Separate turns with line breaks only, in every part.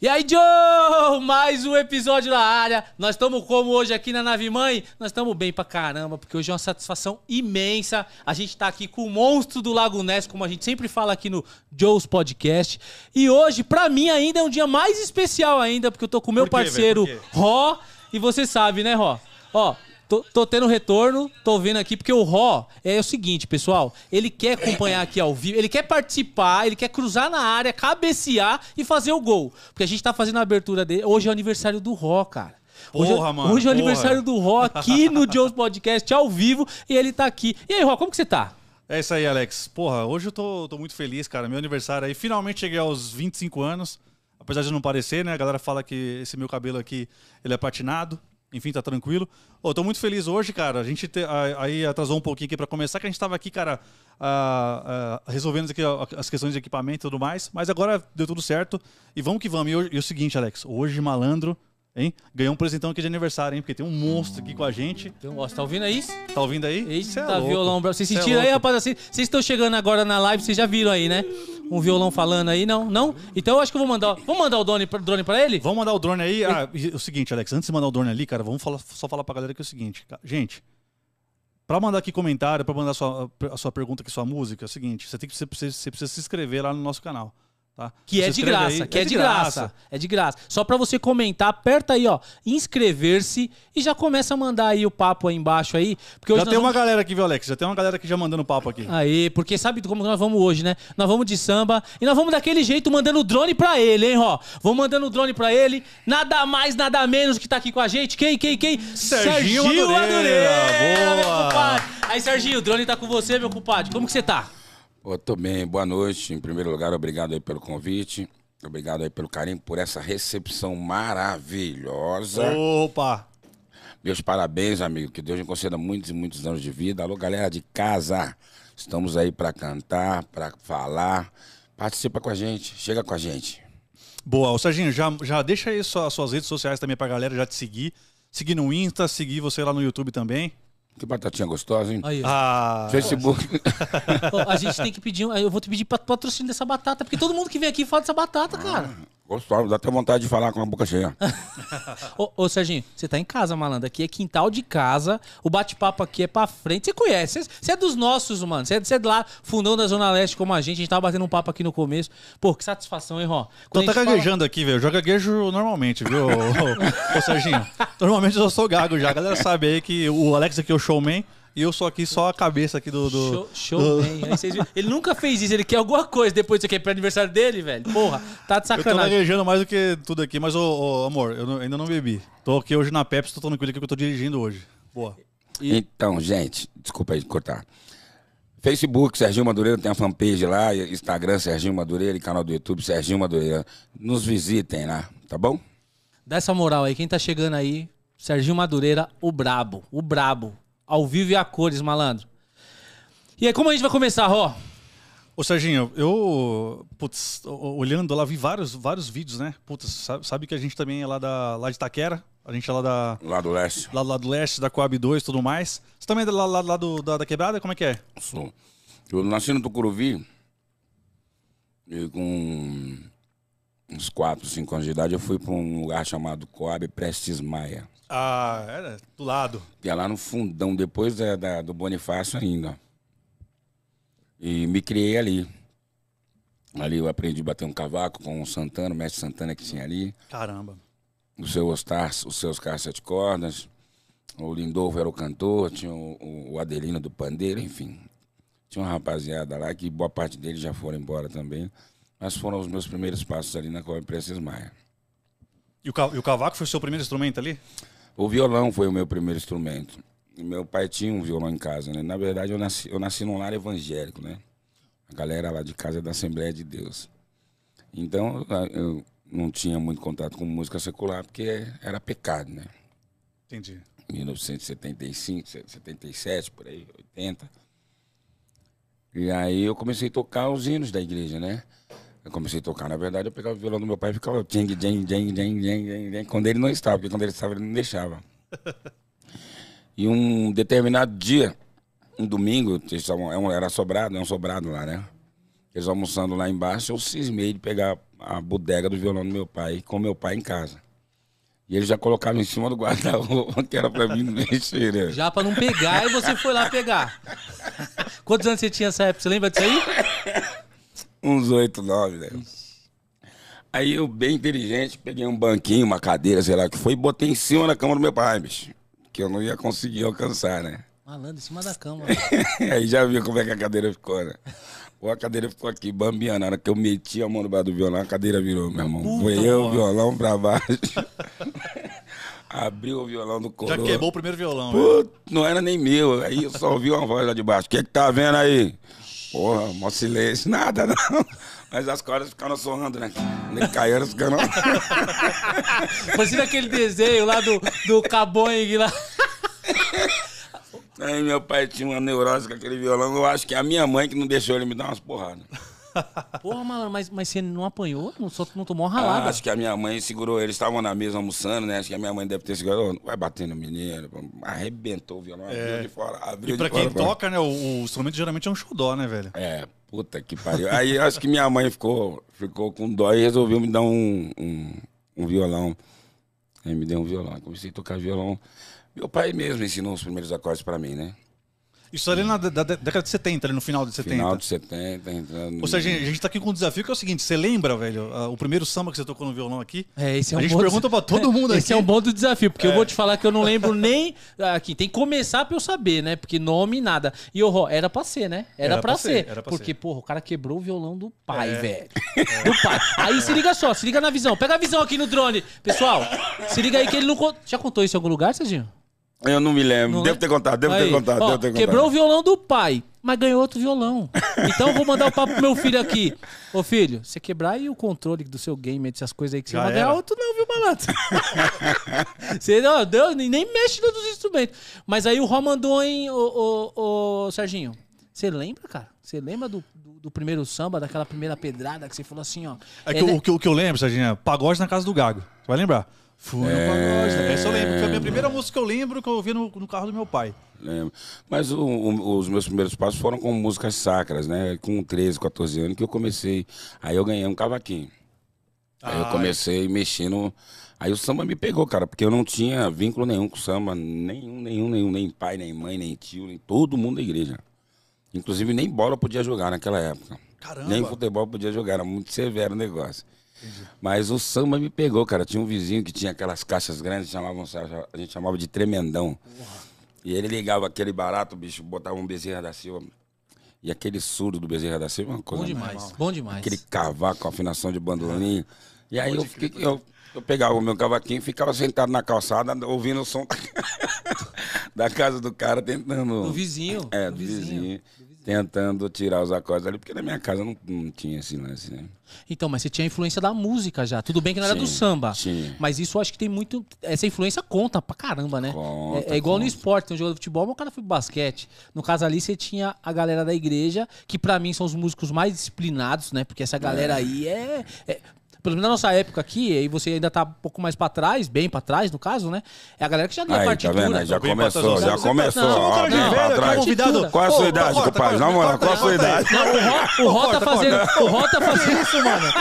E aí, Joe! Mais um episódio na área. Nós estamos como hoje aqui na Nave Mãe? Nós estamos bem pra caramba, porque hoje é uma satisfação imensa. A gente tá aqui com o monstro do Lago Ness, como a gente sempre fala aqui no Joe's Podcast. E hoje, pra mim, ainda é um dia mais especial ainda, porque eu tô com o meu
quê,
parceiro? Ró. E você sabe, né, Ró? Ó, tô, tô tendo retorno, tô vendo aqui, porque o Ró é o seguinte, pessoal. Ele quer acompanhar aqui ao vivo, ele quer participar, ele quer cruzar na área, cabecear e fazer o gol. Porque a gente tá fazendo a abertura dele. Hoje é o aniversário do Ró, cara. Hoje,
Porra,
é-
mano,
hoje é o
porra.
aniversário do Ró aqui no Joe's Podcast ao vivo e ele tá aqui. E aí, Ró, como que você tá?
É isso aí, Alex. Porra, hoje eu tô, tô muito feliz, cara. Meu aniversário aí. Finalmente cheguei aos 25 anos. Apesar de não parecer, né? A galera fala que esse meu cabelo aqui, ele é patinado. Enfim, tá tranquilo. Ô, tô muito feliz hoje, cara. A gente te- a- aí atrasou um pouquinho aqui pra começar, que a gente tava aqui, cara, ah, ah, resolvendo aqui a- as questões de equipamento e tudo mais. Mas agora deu tudo certo. E vamos que vamos. E, hoje- e o seguinte, Alex. Hoje, malandro, hein? Ganhou um presentão aqui de aniversário, hein? Porque tem um monstro aqui com a gente.
Então, ó, você tá ouvindo aí?
Tá ouvindo aí? É
Eita,
louco.
violão bravo. Vocês
Cê é
sentiram aí,
louco.
rapaziada? Vocês estão chegando agora na live, vocês já viram aí, né? Um violão falando aí, não? Não? Então eu acho que eu vou mandar. Vamos mandar o drone pra, drone pra ele?
Vamos mandar o drone aí. Ah, e o seguinte, Alex, antes de mandar o drone ali, cara, vamos falar- só falar pra galera que é o seguinte. Gente, pra mandar aqui comentário, pra mandar a sua, a sua pergunta aqui, sua música, é o seguinte, você, tem que, você, precisa, você precisa se inscrever lá no nosso canal. Tá?
Que é de graça, que é, de graça. É de graça. Só pra você comentar, aperta aí, ó, inscrever-se e já começa a mandar aí o papo aí embaixo aí. Porque
Já tem uma
vamos-
galera aqui, viu, Alex? Já tem uma galera aqui já mandando papo aqui.
Aí, porque sabe como nós vamos hoje, né? Nós vamos de samba e nós vamos daquele jeito mandando o drone pra ele, hein, Ró? Vamos mandando o drone pra ele. Nada mais, nada menos que tá aqui com a gente. Quem, quem, quem?
Serginho Madureira.
meu
Boa.
compadre. Aí, Serginho, o drone tá com você, meu compadre. Como que você tá?
Tô bem, boa noite. Em primeiro lugar, obrigado aí pelo convite. Obrigado aí pelo carinho, por essa recepção maravilhosa.
Opa!
Meus parabéns, amigo. Que Deus me conceda muitos e muitos anos de vida. Alô, galera de casa. Estamos aí pra cantar, pra falar. Participa com a gente, chega com a gente.
Boa, ô Serginho, já, já deixa aí sua- suas redes sociais também pra galera já te seguir. Seguir no Insta, seguir você lá no YouTube também.
Que batatinha gostosa, hein?
Aí.
Ah,
Facebook.
A gente tem que pedir. um- Eu vou te pedir pat- patrocínio dessa batata, porque todo mundo que vem aqui fala dessa batata, cara.
Gostosa, dá até vontade de falar com a boca cheia.
Ô, ô, Serginho, você tá em casa, malandro. Aqui é quintal de casa. O bate-papo aqui é pra frente. Você conhece. Você- é dos nossos, mano. Você é, é de lá, fundão da Zona Leste como a gente. A gente tava batendo um papo aqui no começo. Pô, que satisfação, hein, Ró?
Tô
Quando a
até
gente fala-
gaguejando aqui, velho. Eu já gaguejo normalmente, viu, ô, ô, ô, Serginho? Normalmente eu sou gago já. A galera sabe aí que o Alex aqui é o showman e eu sou aqui só a cabeça aqui do. do
Show, show
do-?
Ele nunca fez isso. Ele quer alguma coisa depois disso aqui pro aniversário dele, velho. Porra, tá de
Eu tô
sacanagem.
gaguejando mais do que tudo aqui, mas, ô, ô, amor, eu não- ainda não bebi. Tô aqui hoje na Pepsi, tô tranquilo aqui que eu tô dirigindo hoje. Boa.
Então, gente, desculpa aí cortar. Facebook, Serginho Madureira, tem a fanpage lá, Instagram, Serginho Madureira e canal do YouTube, Serginho Madureira. Nos visitem lá, tá bom?
Dá essa moral aí. Quem tá chegando aí, Serginho Madureira, o brabo. O brabo. Ao vivo e a cores, malandro. E aí, como a gente vai começar, Ró?
Ô, Serginho, eu, putz, olhando lá, vi vários, vários vídeos, né? Putz, sabe, sabe que a gente também é lá, da, lá de Itaquera, a gente é lá da,
Lá do leste.
lá, lá do leste, da Coab 2 e tudo mais. Você também é lá, lá, lá do, da, da quebrada? Como é que é?
Sou. Eu nasci no Tucuruvi e com uns 4, 5 anos de idade eu fui para um lugar chamado Coab Prestes Maia.
Ah, era do lado.
Que é lá no fundão, depois da, da- do Bonifácio ainda. E me criei ali. Ali eu aprendi a bater um cavaco com o Santana, o mestre Santana que tinha ali.
Caramba.
O seu Ostar, os seus caras sete cordas. O Lindolfo era o cantor, tinha o, o- Adelino do Pandeiro, enfim. Tinha uma rapaziada lá que boa parte deles já foram embora também. Mas foram os meus primeiros passos ali na Coab Prestes Maia.
E o, e o cavaco foi o seu primeiro instrumento ali?
O violão foi o meu primeiro instrumento. E Meu pai tinha um violão em casa, né? Na verdade, eu nasci, eu nasci num lar evangélico, né? A galera lá de casa é da Assembleia de Deus. Então, eu- eu não tinha muito contato com música secular, porque era pecado, né?
Entendi.
1975, 77, por aí, 80. E aí eu comecei a tocar os hinos da igreja, né? Eu comecei a tocar, na verdade, eu pegava o violão do meu pai e ficava jeng, jeng, jeng, jeng, jeng, jeng, quando ele não estava, porque quando ele estava ele não deixava. E um determinado dia, um domingo, é era sobrado, é um sobrado lá, né? Eles almoçando lá embaixo, eu cismei de pegar a bodega do violão do meu pai, com meu pai em casa. E eles já colocaram em cima do guarda-roupa, que era pra mim mexer, né?
Já pra não pegar e você foi lá pegar. Quantos anos você tinha nessa época? Você lembra disso aí?
Uns oito, nove, né? Aí eu, bem inteligente, peguei um banquinho, uma cadeira, sei lá o que foi, e botei em cima da cama do meu pai, bicho. Que eu não ia conseguir alcançar, né?
Malandro, em cima da cama.
Aí já viu como é que a cadeira ficou, né? Pô, a cadeira ficou aqui, bambiando. Na hora que eu meti a mão no bar do violão, a cadeira virou, meu irmão.
Puta,
Foi eu, o violão pra baixo. Abriu o violão do coro.
Já queimou o primeiro violão, né?
Pô, não era nem meu. Aí eu só ouvi uma voz lá de baixo. O que que tá vendo aí? Porra, mó silêncio. Nada, não. Mas as cordas ficaram sorrando, né? Nem caíram, ficaram...
Parecia aquele desenho lá do, do Caboing lá.
Aí meu pai tinha uma neurose com aquele violão. Eu acho que é a minha mãe que não deixou ele me dar umas porradas.
Porra, malandro, mas, mas você não apanhou? Não, só, não tomou uma
Ah,
ralada?
acho que a minha mãe segurou, eles estavam na mesa almoçando, né? Acho que a minha mãe deve ter segurado, "Ô, não vai bater no menino, pô." arrebentou o violão, abriu de fora, abriu
E pra
de fora.
quem toca, né, o, o instrumento geralmente é um xodó, né, velho?
É, puta que pariu. Aí acho que minha mãe ficou, ficou com dó e resolveu me dar um, um, um violão. Aí me deu um violão, comecei a tocar violão. Meu pai mesmo ensinou os primeiros acordes pra mim, né?
Isso ali na da- da- década de 70, ali no final de 70.
Final de 70, entrando...
Ou seja, a gente tá aqui com um desafio que é o seguinte: você lembra, velho, ah, o primeiro samba que você tocou no violão aqui?
É, esse é
A
um
gente
bom
pergunta pra todo mundo
Esse
aqui.
é um bom do desafio, porque eu vou te falar que eu não lembro nem. Aqui, tem que começar pra eu saber, né? Porque nome, nada. E o era pra ser, né? Era,
Era
pra,
pra
ser.
ser, era pra
porque,
ser.
porra, o cara quebrou o violão do pai,
É.
velho. Do pai. Aí se liga só, se liga na visão. Pega a visão aqui no drone. Pessoal, se liga aí que ele não. Já contou isso em algum lugar, Serginho?
Eu não me lembro,
Não
devo ter contado, devo
Aí,
ter contado,
ó,
devo ter contado.
Quebrou o violão do pai, mas ganhou outro violão. Então eu vou mandar o papo pro meu filho aqui. Ô filho, você quebrar aí o controle do seu game, essas coisas aí que você
Já
vai ganhar outro não, viu, malandro? você não, Deus, nem mexe nos instrumentos. Mas aí o Ró mandou, hein, ô, ô, ô, Serginho. Você lembra, cara? Você lembra do, do, do primeiro samba, daquela primeira pedrada que você falou assim, ó.
É que
ele-
o, o que, o que eu lembro, Serginho, é pagode na casa do Gago. Você vai lembrar? Fui no pagode. Essa eu lembro, que foi a minha primeira música que eu lembro que eu ouvi no, no carro do meu pai.
Lembro. Mas o- o- os meus primeiros passos foram com músicas sacras, né? Com 13, 14 anos que eu comecei. Aí eu ganhei um cavaquinho. Aí eu
Ah,
comecei mexendo. Aí o samba me pegou, cara, porque eu não tinha vínculo nenhum com o samba. Nenhum, nenhum, nenhum. Nem pai, nem mãe, nem tio, nem todo mundo da igreja. Inclusive nem bola podia jogar naquela época.
Caramba.
Nem futebol podia jogar, era muito severo o negócio. Mas o samba me pegou, cara. Tinha um vizinho que tinha aquelas caixas grandes, chamavam, a gente chamava de tremendão. E ele ligava aquele barato, bicho, botava um Bezerra da Silva. E aquele surdo do Bezerra da Silva, é uma coisa
Bom
mais-
demais, bom demais.
Aquele cavaco com afinação de bandolim. E aí eu, fiquei, eu, eu pegava o meu cavaquinho e ficava sentado na calçada, ouvindo o som da casa do cara, tentando.
Do vizinho.
É,
do
do vizinho. Tentando tirar os acordes ali, porque na minha casa não, não tinha esse lance, né?
Então, mas você tinha a influência da música já. Tudo bem que não era do
Tinha,
samba.
tinha.
Mas isso eu acho que tem muito. Essa influência conta pra caramba, né?
Conta,
é, é igual no
conta.
esporte, tem um jogador de futebol, mas o cara foi pro basquete. No caso ali, você tinha a galera da igreja, que pra mim são os músicos mais disciplinados, né? Porque essa galera aí é. é- pelo menos na nossa época aqui, aí você ainda tá um pouco mais pra trás, bem pra trás, no caso, né? É a galera que já lia
Aí, tá
partitura.
vendo? Aí já começou, já
tá-
começou. ó, bem pra trás. Qual a
Ô,
sua idade, compadre? Na moral, qual a sua
aí.
idade?
O Ró, tá fazendo. O Ró tá fazendo.
Isso, mano.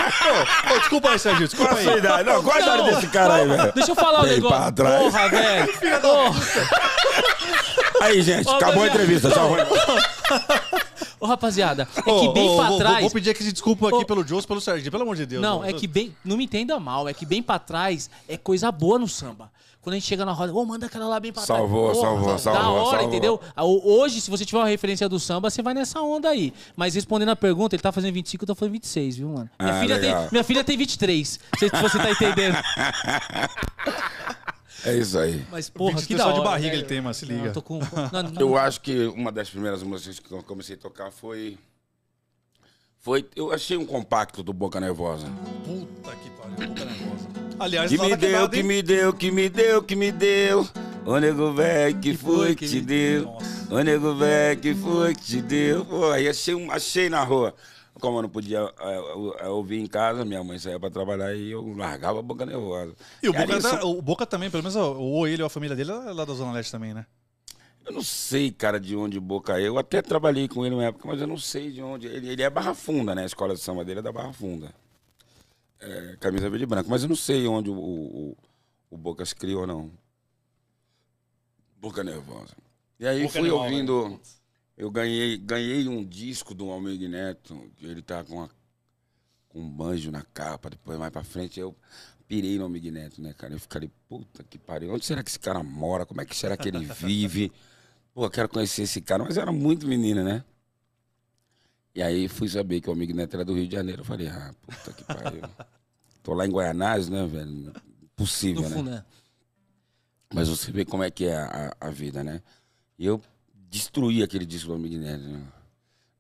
Desculpa aí, Serginho, desculpa
Qual a sua
aí.
idade? Não, qual a idade desse cara aí, velho?
Deixa eu falar o negócio. Porra, velho. Porra.
Aí, gente,
Ô,
acabou a
Daniel.
entrevista. Tchau.
Ô, rapaziada, é
Ô,
que bem
ô,
pra
vou-
trás.
Vou pedir aqui desculpa aqui
Ô.
pelo Jones, pelo Serginho, pelo amor de Deus.
Não,
mano.
é que bem. Não me entenda mal, é que bem pra trás é coisa boa no samba. Quando a gente chega na roda, ô, manda aquela lá bem pra trás.
Salvou,
Porra,
salvou,
Da
salvou,
hora,
salvou.
entendeu? Hoje, se você tiver uma referência do samba, você vai nessa onda aí. Mas respondendo a pergunta, ele tá fazendo 25, eu tô fazendo 26, viu, mano? Minha,
Ah,
filha, tem,
legal.
minha filha tem 23. Não sei se você tá entendendo.
É isso aí.
Mas, porra, que da hora.
de barriga
velho.
ele tem, mano, se
Não,
liga.
eu tô com. Não, não,
Eu acho que uma das primeiras músicas que eu comecei a tocar foi. Foi. Eu achei um compacto do Boca Nervosa.
Puta que pariu, boca nervosa. Aliás,
Que me deu,
quebrada,
que me deu, que me deu, que me deu. Ô nego velho, que foi que te deu?
Nossa.
Ô nego velho, que foi que te deu? Pô, aí achei, um- achei na rua. Como eu não podia é, eu- eu ouvir em casa, minha mãe saía pra trabalhar e eu largava a boca nervosa.
E o Boca,
isso-
tá- o Boca também, pelo menos ou ele ou a família dele é lá da Zona Leste também, né?
Eu não sei, cara, de onde Boca é. Eu até trabalhei com ele na época, mas eu não sei de onde. Ele, ele é Barra Funda, né? A escola de samba dele é da Barra Funda. é, camisa verde e branco. Mas eu não sei onde o, o, o Boca se criou, não. Boca Nervosa. E aí
Boca
fui
Nervosa,
ouvindo. Eu ganhei, ganhei um disco do Almir Neto, que ele tá com, a- com um banjo na capa, depois mais pra frente eu pirei no Almir Neto, né, cara? Eu fiquei, puta que pariu, onde será que esse cara mora? Como é que será que ele vive? Pô, eu quero conhecer esse cara, mas eu era muito menina, né? E aí fui saber que o Almir Neto era do Rio de Janeiro. Eu falei, ah, puta que pariu. Tô lá em Guaianazes, né, velho? Possível, né?
fundo, né?
Mas você vê como é que é a, a vida, né? E eu destruí aquele disco do Almir Neto. Né?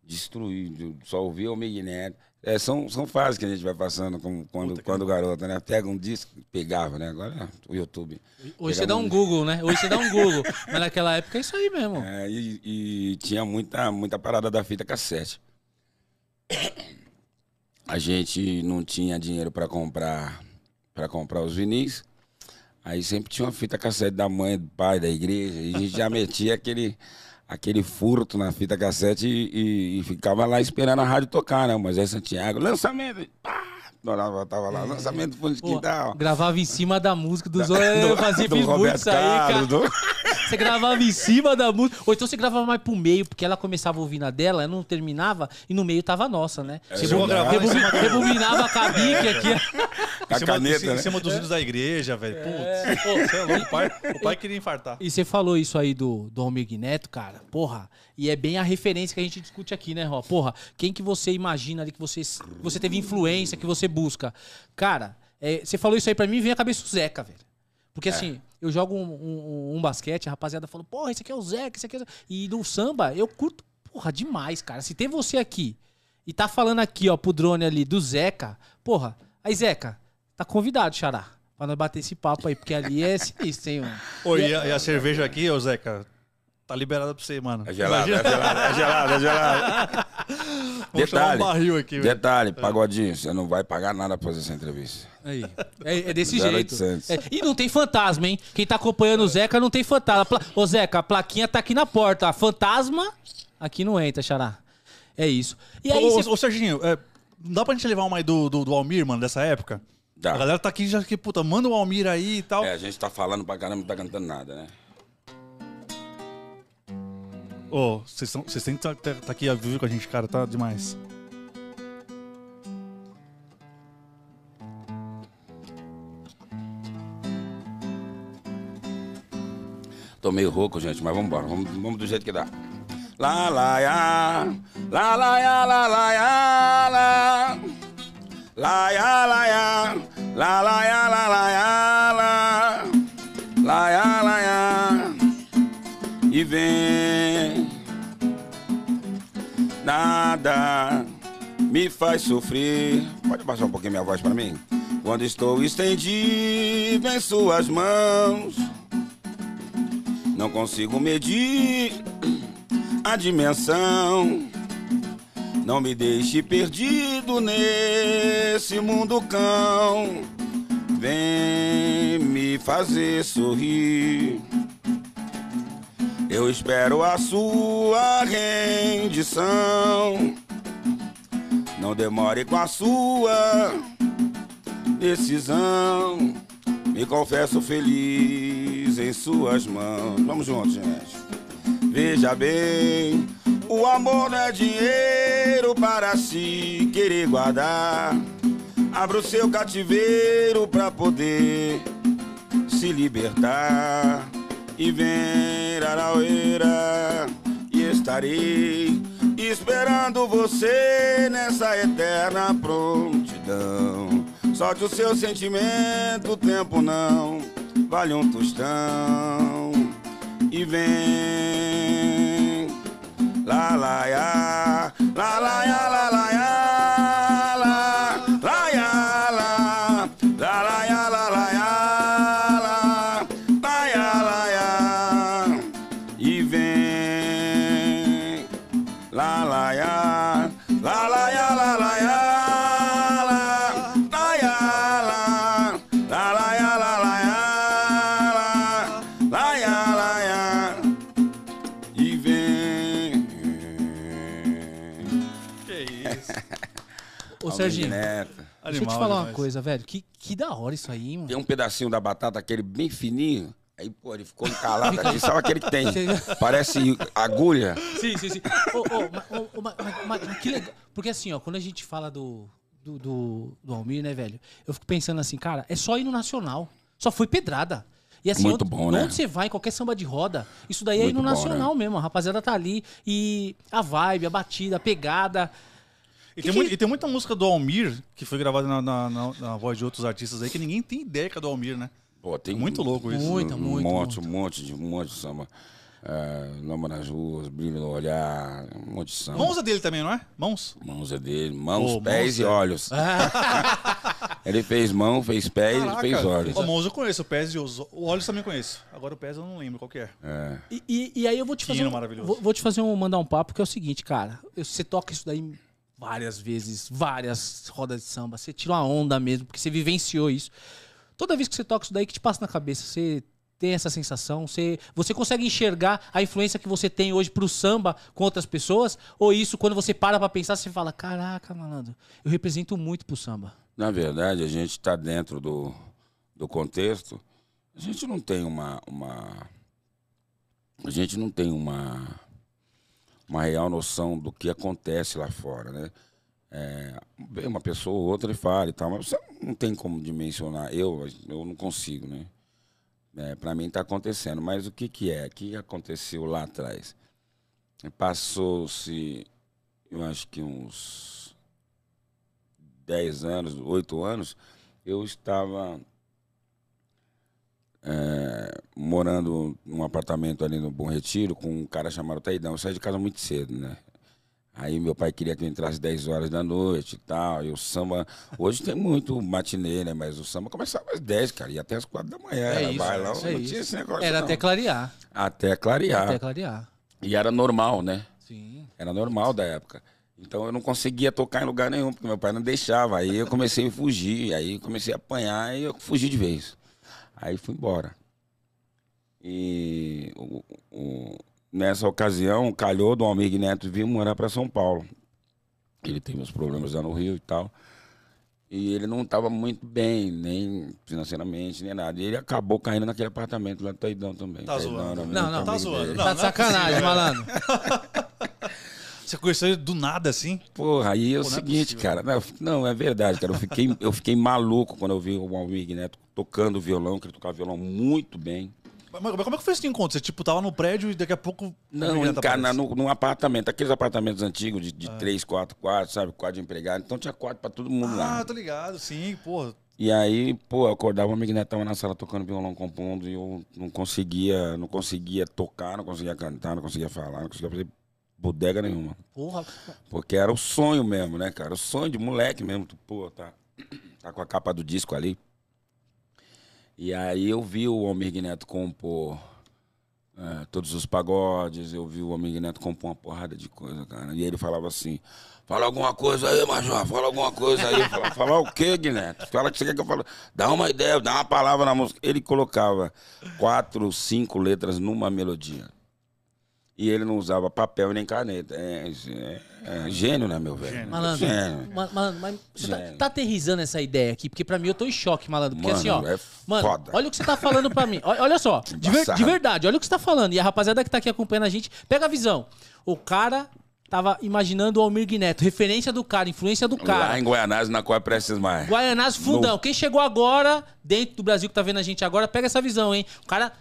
Destruí, eu só ouvi o Neto. É, são, são fases que a gente vai passando quando, quando garoto, né? Pega um disco, pegava, né? Agora é o YouTube.
Hoje você dá um Google, né? Hoje você dá um Google. Mas naquela época é isso aí mesmo.
É, e, e tinha muita, muita parada da fita cassete. A gente não tinha dinheiro para comprar para comprar os vinis. Aí sempre tinha uma fita cassete da mãe, do pai, da igreja. E a gente já metia aquele, aquele furto na fita cassete e, e- e ficava lá esperando a rádio tocar, né? Mas aí Santiago, lançamento! Tava, tava lá, lançamento do fundo de quintal.
gravava em cima da música dos outros. Eu fazia,
do
fiz muito isso aí, cara.
Do-
Você gravava em cima da música. Ou então você gravava mais pro meio, porque ela começava a ouvir na dela, ela não terminava, e no meio tava a nossa, né?
Em do-
rebobinava a cabique aqui.
A
Em cima,
caneta,
em
né?
cima dos hinos da igreja, velho. Putz,
É, pô,
você é louco. O pai, o pai queria infartar.
E você falou isso aí do, do Almir Neto, cara. Porra. E é bem a referência que a gente discute aqui, né, Ró? Porra, quem que você imagina ali que você, que você teve influência, que você busca? Cara, é, você falou isso aí pra mim, vem a cabeça do Zeca, velho. Porque assim, eu jogo um, um- um basquete, a rapaziada falou, porra, esse aqui é o Zeca, esse aqui é o... Zeca. E no samba, eu curto, porra, demais, cara. Se tem você aqui e tá falando aqui, ó, pro drone ali do Zeca, porra, aí, Zeca, tá convidado, Xará. Pra nós bater esse papo aí, porque ali é sinistro, hein, mano.
Oi, e, a, e a cerveja aqui, ô Zeca, tá liberada pra você, mano.
É gelado, é gelado, é gelado, é.
Vou chamar um barril aqui,
detalhe, pagodinho, você não vai pagar nada pra fazer essa entrevista.
Aí. É, é desse jeito. É, e não tem fantasma, hein? Quem tá acompanhando o Zeca não tem fantasma. Pla- Ô, Zeca, a plaquinha tá aqui na porta. Fantasma, aqui não entra, Xará. É isso. E aí,
Ô, ô, ô, Serginho, é, não dá pra gente levar uma aí do, do, do Almir, mano, dessa época?
Dá.
A galera tá aqui já que, puta, manda o Almir aí e tal.
É, a gente tá falando pra caramba, não tá cantando nada, né?
Ô, são- vocês têm que estar tá, tá aqui ao vivo com a gente, cara, tá demais.
Tô meio rouco, gente, mas vamos embora. Vamos, vamos do jeito que dá. Lá, lá, ya. Lá, lá, ya, lá, lá, ya, lá. Lá, ya, lá, ya. Lá, lá, ya, lá, lá, ya, lá. Lá, ya, lá, ya. E vem. Nada me faz sofrer. Pode baixar um pouquinho minha voz pra mim? Quando estou estendido em suas mãos. Não consigo medir a dimensão. Não me deixe perdido nesse mundo cão. Vem me fazer sorrir. Eu espero a sua rendição. Não demore com a sua decisão. Me confesso feliz em suas mãos. Vamos juntos, gente. Veja bem, o amor não é dinheiro para se querer guardar. Abra o seu cativeiro para poder se libertar. E vem, Araueira, e estarei esperando você nessa eterna prontidão. Solte o seu sentimento, o tempo não vale um tostão. E vem, lá, lá, ya, lá, lá, ya, lá, lá, ya,
Serginho,
Neto.
Deixa eu te falar uma
demais.
coisa, velho. Que, que da hora isso aí, mano.
Tem um pedacinho da batata, aquele bem fininho. Aí, pô, ele ficou encalado aqui. Sabe aquele que tem? Parece agulha.
Sim, sim, sim. Mas- mas- mas que legal. Porque assim, ó, quando a gente fala do, do, do, do Almir, né, velho? Eu fico pensando assim, cara, é só ir no Nacional. Só foi pedrada. E assim,
Muito
onde,
bom, né?
onde você vai, em qualquer samba de roda, isso daí é ir
Muito
no
bom,
Nacional
né?
mesmo. A rapaziada tá ali. E a vibe, a batida, a pegada.
E
Que
tem,
que-
muito- e tem muita música do Almir que foi gravada na, na- na- na voz de outros artistas aí que ninguém tem ideia que é do Almir, né?
Pô, tem
Muito louco isso.
Muita,
um
muito,
monte,
muito.
um monte de um monte de samba. É, Lama nas ruas, brilho no olhar, um monte de samba.
Mãos é dele também, não é? Mãos.
Mãos é dele, mãos,
Pô,
pés
mãos
e
é-
olhos. Ele fez mão, fez pés e fez olhos.
Mãos eu conheço, o pés e os olhos também conheço. Agora o pés eu não lembro qual que é.
É.
E, e, e aí eu vou te fazer. Um,
maravilhoso.
vou, vou te fazer um mandar um papo que é o seguinte, cara. Você toca isso daí várias vezes, várias rodas de samba. Você tira uma onda mesmo, porque você vivenciou isso. Toda vez que você toca isso daí, que te passa na cabeça? Você tem essa sensação? Você, você consegue enxergar a influência que você tem hoje pro samba com outras pessoas? Ou isso, quando você para pra pensar, você fala: caraca, malandro, eu represento muito pro samba.
Na verdade, a gente está dentro do, do contexto. A gente não tem uma, uma. A gente não tem uma. Uma real noção do que acontece lá fora, né? É, uma pessoa ou outra fala e tal, mas você não tem como dimensionar. Eu, eu não consigo, né? É, para mim está acontecendo. Mas o que, que é? O que aconteceu lá atrás? Passou-se, eu acho que uns 10 anos, 8 anos, eu estava é, morando num apartamento ali no Bom Retiro com um cara chamado Taidão. Eu saí de casa muito cedo, né? Aí meu pai queria que eu entrasse 10 horas da noite e tal. E o samba. Hoje tem muito matinê, né? Mas o samba começava às 10, cara. E até às 4 da manhã.
É
era
isso,
bailão,
é
não
isso.
tinha esse negócio.
Era
não.
até clarear.
Até clarear.
Até clarear.
E era normal, né?
Sim.
Era normal da época. Então eu não conseguia tocar em lugar nenhum, porque meu pai não deixava. Aí eu comecei a fugir, aí comecei a apanhar e eu fugi de vez. Aí fui embora. E o- o- nessa ocasião, calhou do Almir Neto vir morar para São Paulo. Ele teve uns problemas lá no Rio e tal. E ele não estava muito bem, nem financeiramente, nem nada. E ele acabou caindo naquele apartamento lá do Taidão também.
Tá
Taidão
zoando.
Não, não.
Tá
amigo
zoando, não.
tá de
é
sacanagem, malandro.
Você conheceu ele do nada assim?
Porra, aí é o
Pô, não é
seguinte,
possível.
cara. Não, não, é verdade, cara. Eu fiquei, eu fiquei maluco quando eu vi o Almir Neto tocando violão, que ele tocava violão muito bem.
Mas, mas como é que foi esse encontro? Você tipo tava no prédio e daqui a pouco.
Não,
Neto
encarna
aparece?
no, num apartamento, aqueles apartamentos antigos de,
Ah.
de três, quatro quartos, sabe? Quarto de empregado. Então tinha quarto pra todo mundo
Ah,
lá.
tô ligado, sim, pô.
E aí, pô, eu acordava, o Almir Neto tava na sala tocando violão, compondo, e eu não conseguia, não conseguia tocar, não conseguia cantar, não conseguia falar, não conseguia fazer bodega nenhuma.
Porra.
Porque era o sonho mesmo, né, cara? O sonho de moleque mesmo. Tu, pô, tá, tá com a capa do disco ali. E aí eu vi o Almir Neto compor é, todos os pagodes, eu vi o Almir Neto compor uma porrada de coisa, cara. E ele falava assim, fala alguma coisa aí, Major, fala alguma coisa aí. Falar o quê, Guineto? Fala o que você quer que eu fale. Dá uma ideia, dá uma palavra na música. Ele colocava quatro, cinco letras numa melodia. E ele não usava papel nem caneta. É, é- é gênio, né, meu velho?
Malandro,
Gênio.
ma- malandro, mas você tá,
Gênio.
tá aterrizando essa ideia aqui, porque pra mim eu tô em choque, malandro. Porque
Mano,
assim, ó.
é
mano,
foda.
olha o que você tá falando pra mim. Olha, olha só, de, ver- de verdade, olha o que você tá falando. E a rapaziada que tá aqui acompanhando a gente, pega a visão. O cara tava imaginando o Almir Neto, referência do cara, influência do cara.
Lá em Guianás, na qual é Prestes mais.
Guaianás Fundão. Quem chegou agora, dentro do Brasil que tá vendo a gente agora, pega essa visão, hein? O cara.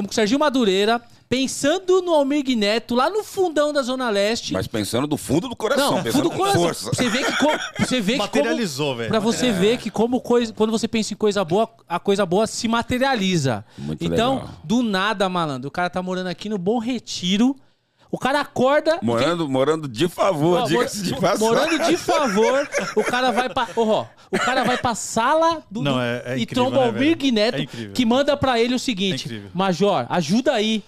Estamos com o Serginho Madureira, pensando no Almir Neto, lá no fundão da Zona Leste.
Mas pensando do fundo do coração,
Não,
pensando
fundo do coração.
força.
Você vê que, co- você vê que
Materializou,
como,
velho.
Pra você ver que como coisa, quando você pensa em coisa boa, a coisa boa se materializa.
Muito
então,
legal.
do nada, malandro, o cara tá morando aqui no Bom Retiro. O cara acorda.
Morando, morando de favor, diga-se de passagem.
Morando de favor, o cara vai pra. Ó, o cara vai pra sala do.
Não, é- é
e
incrível,
tromba
né,
o Almir
velho?
Neto,
É
que manda pra ele o
É
seguinte:
incrível.
Major, ajuda aí.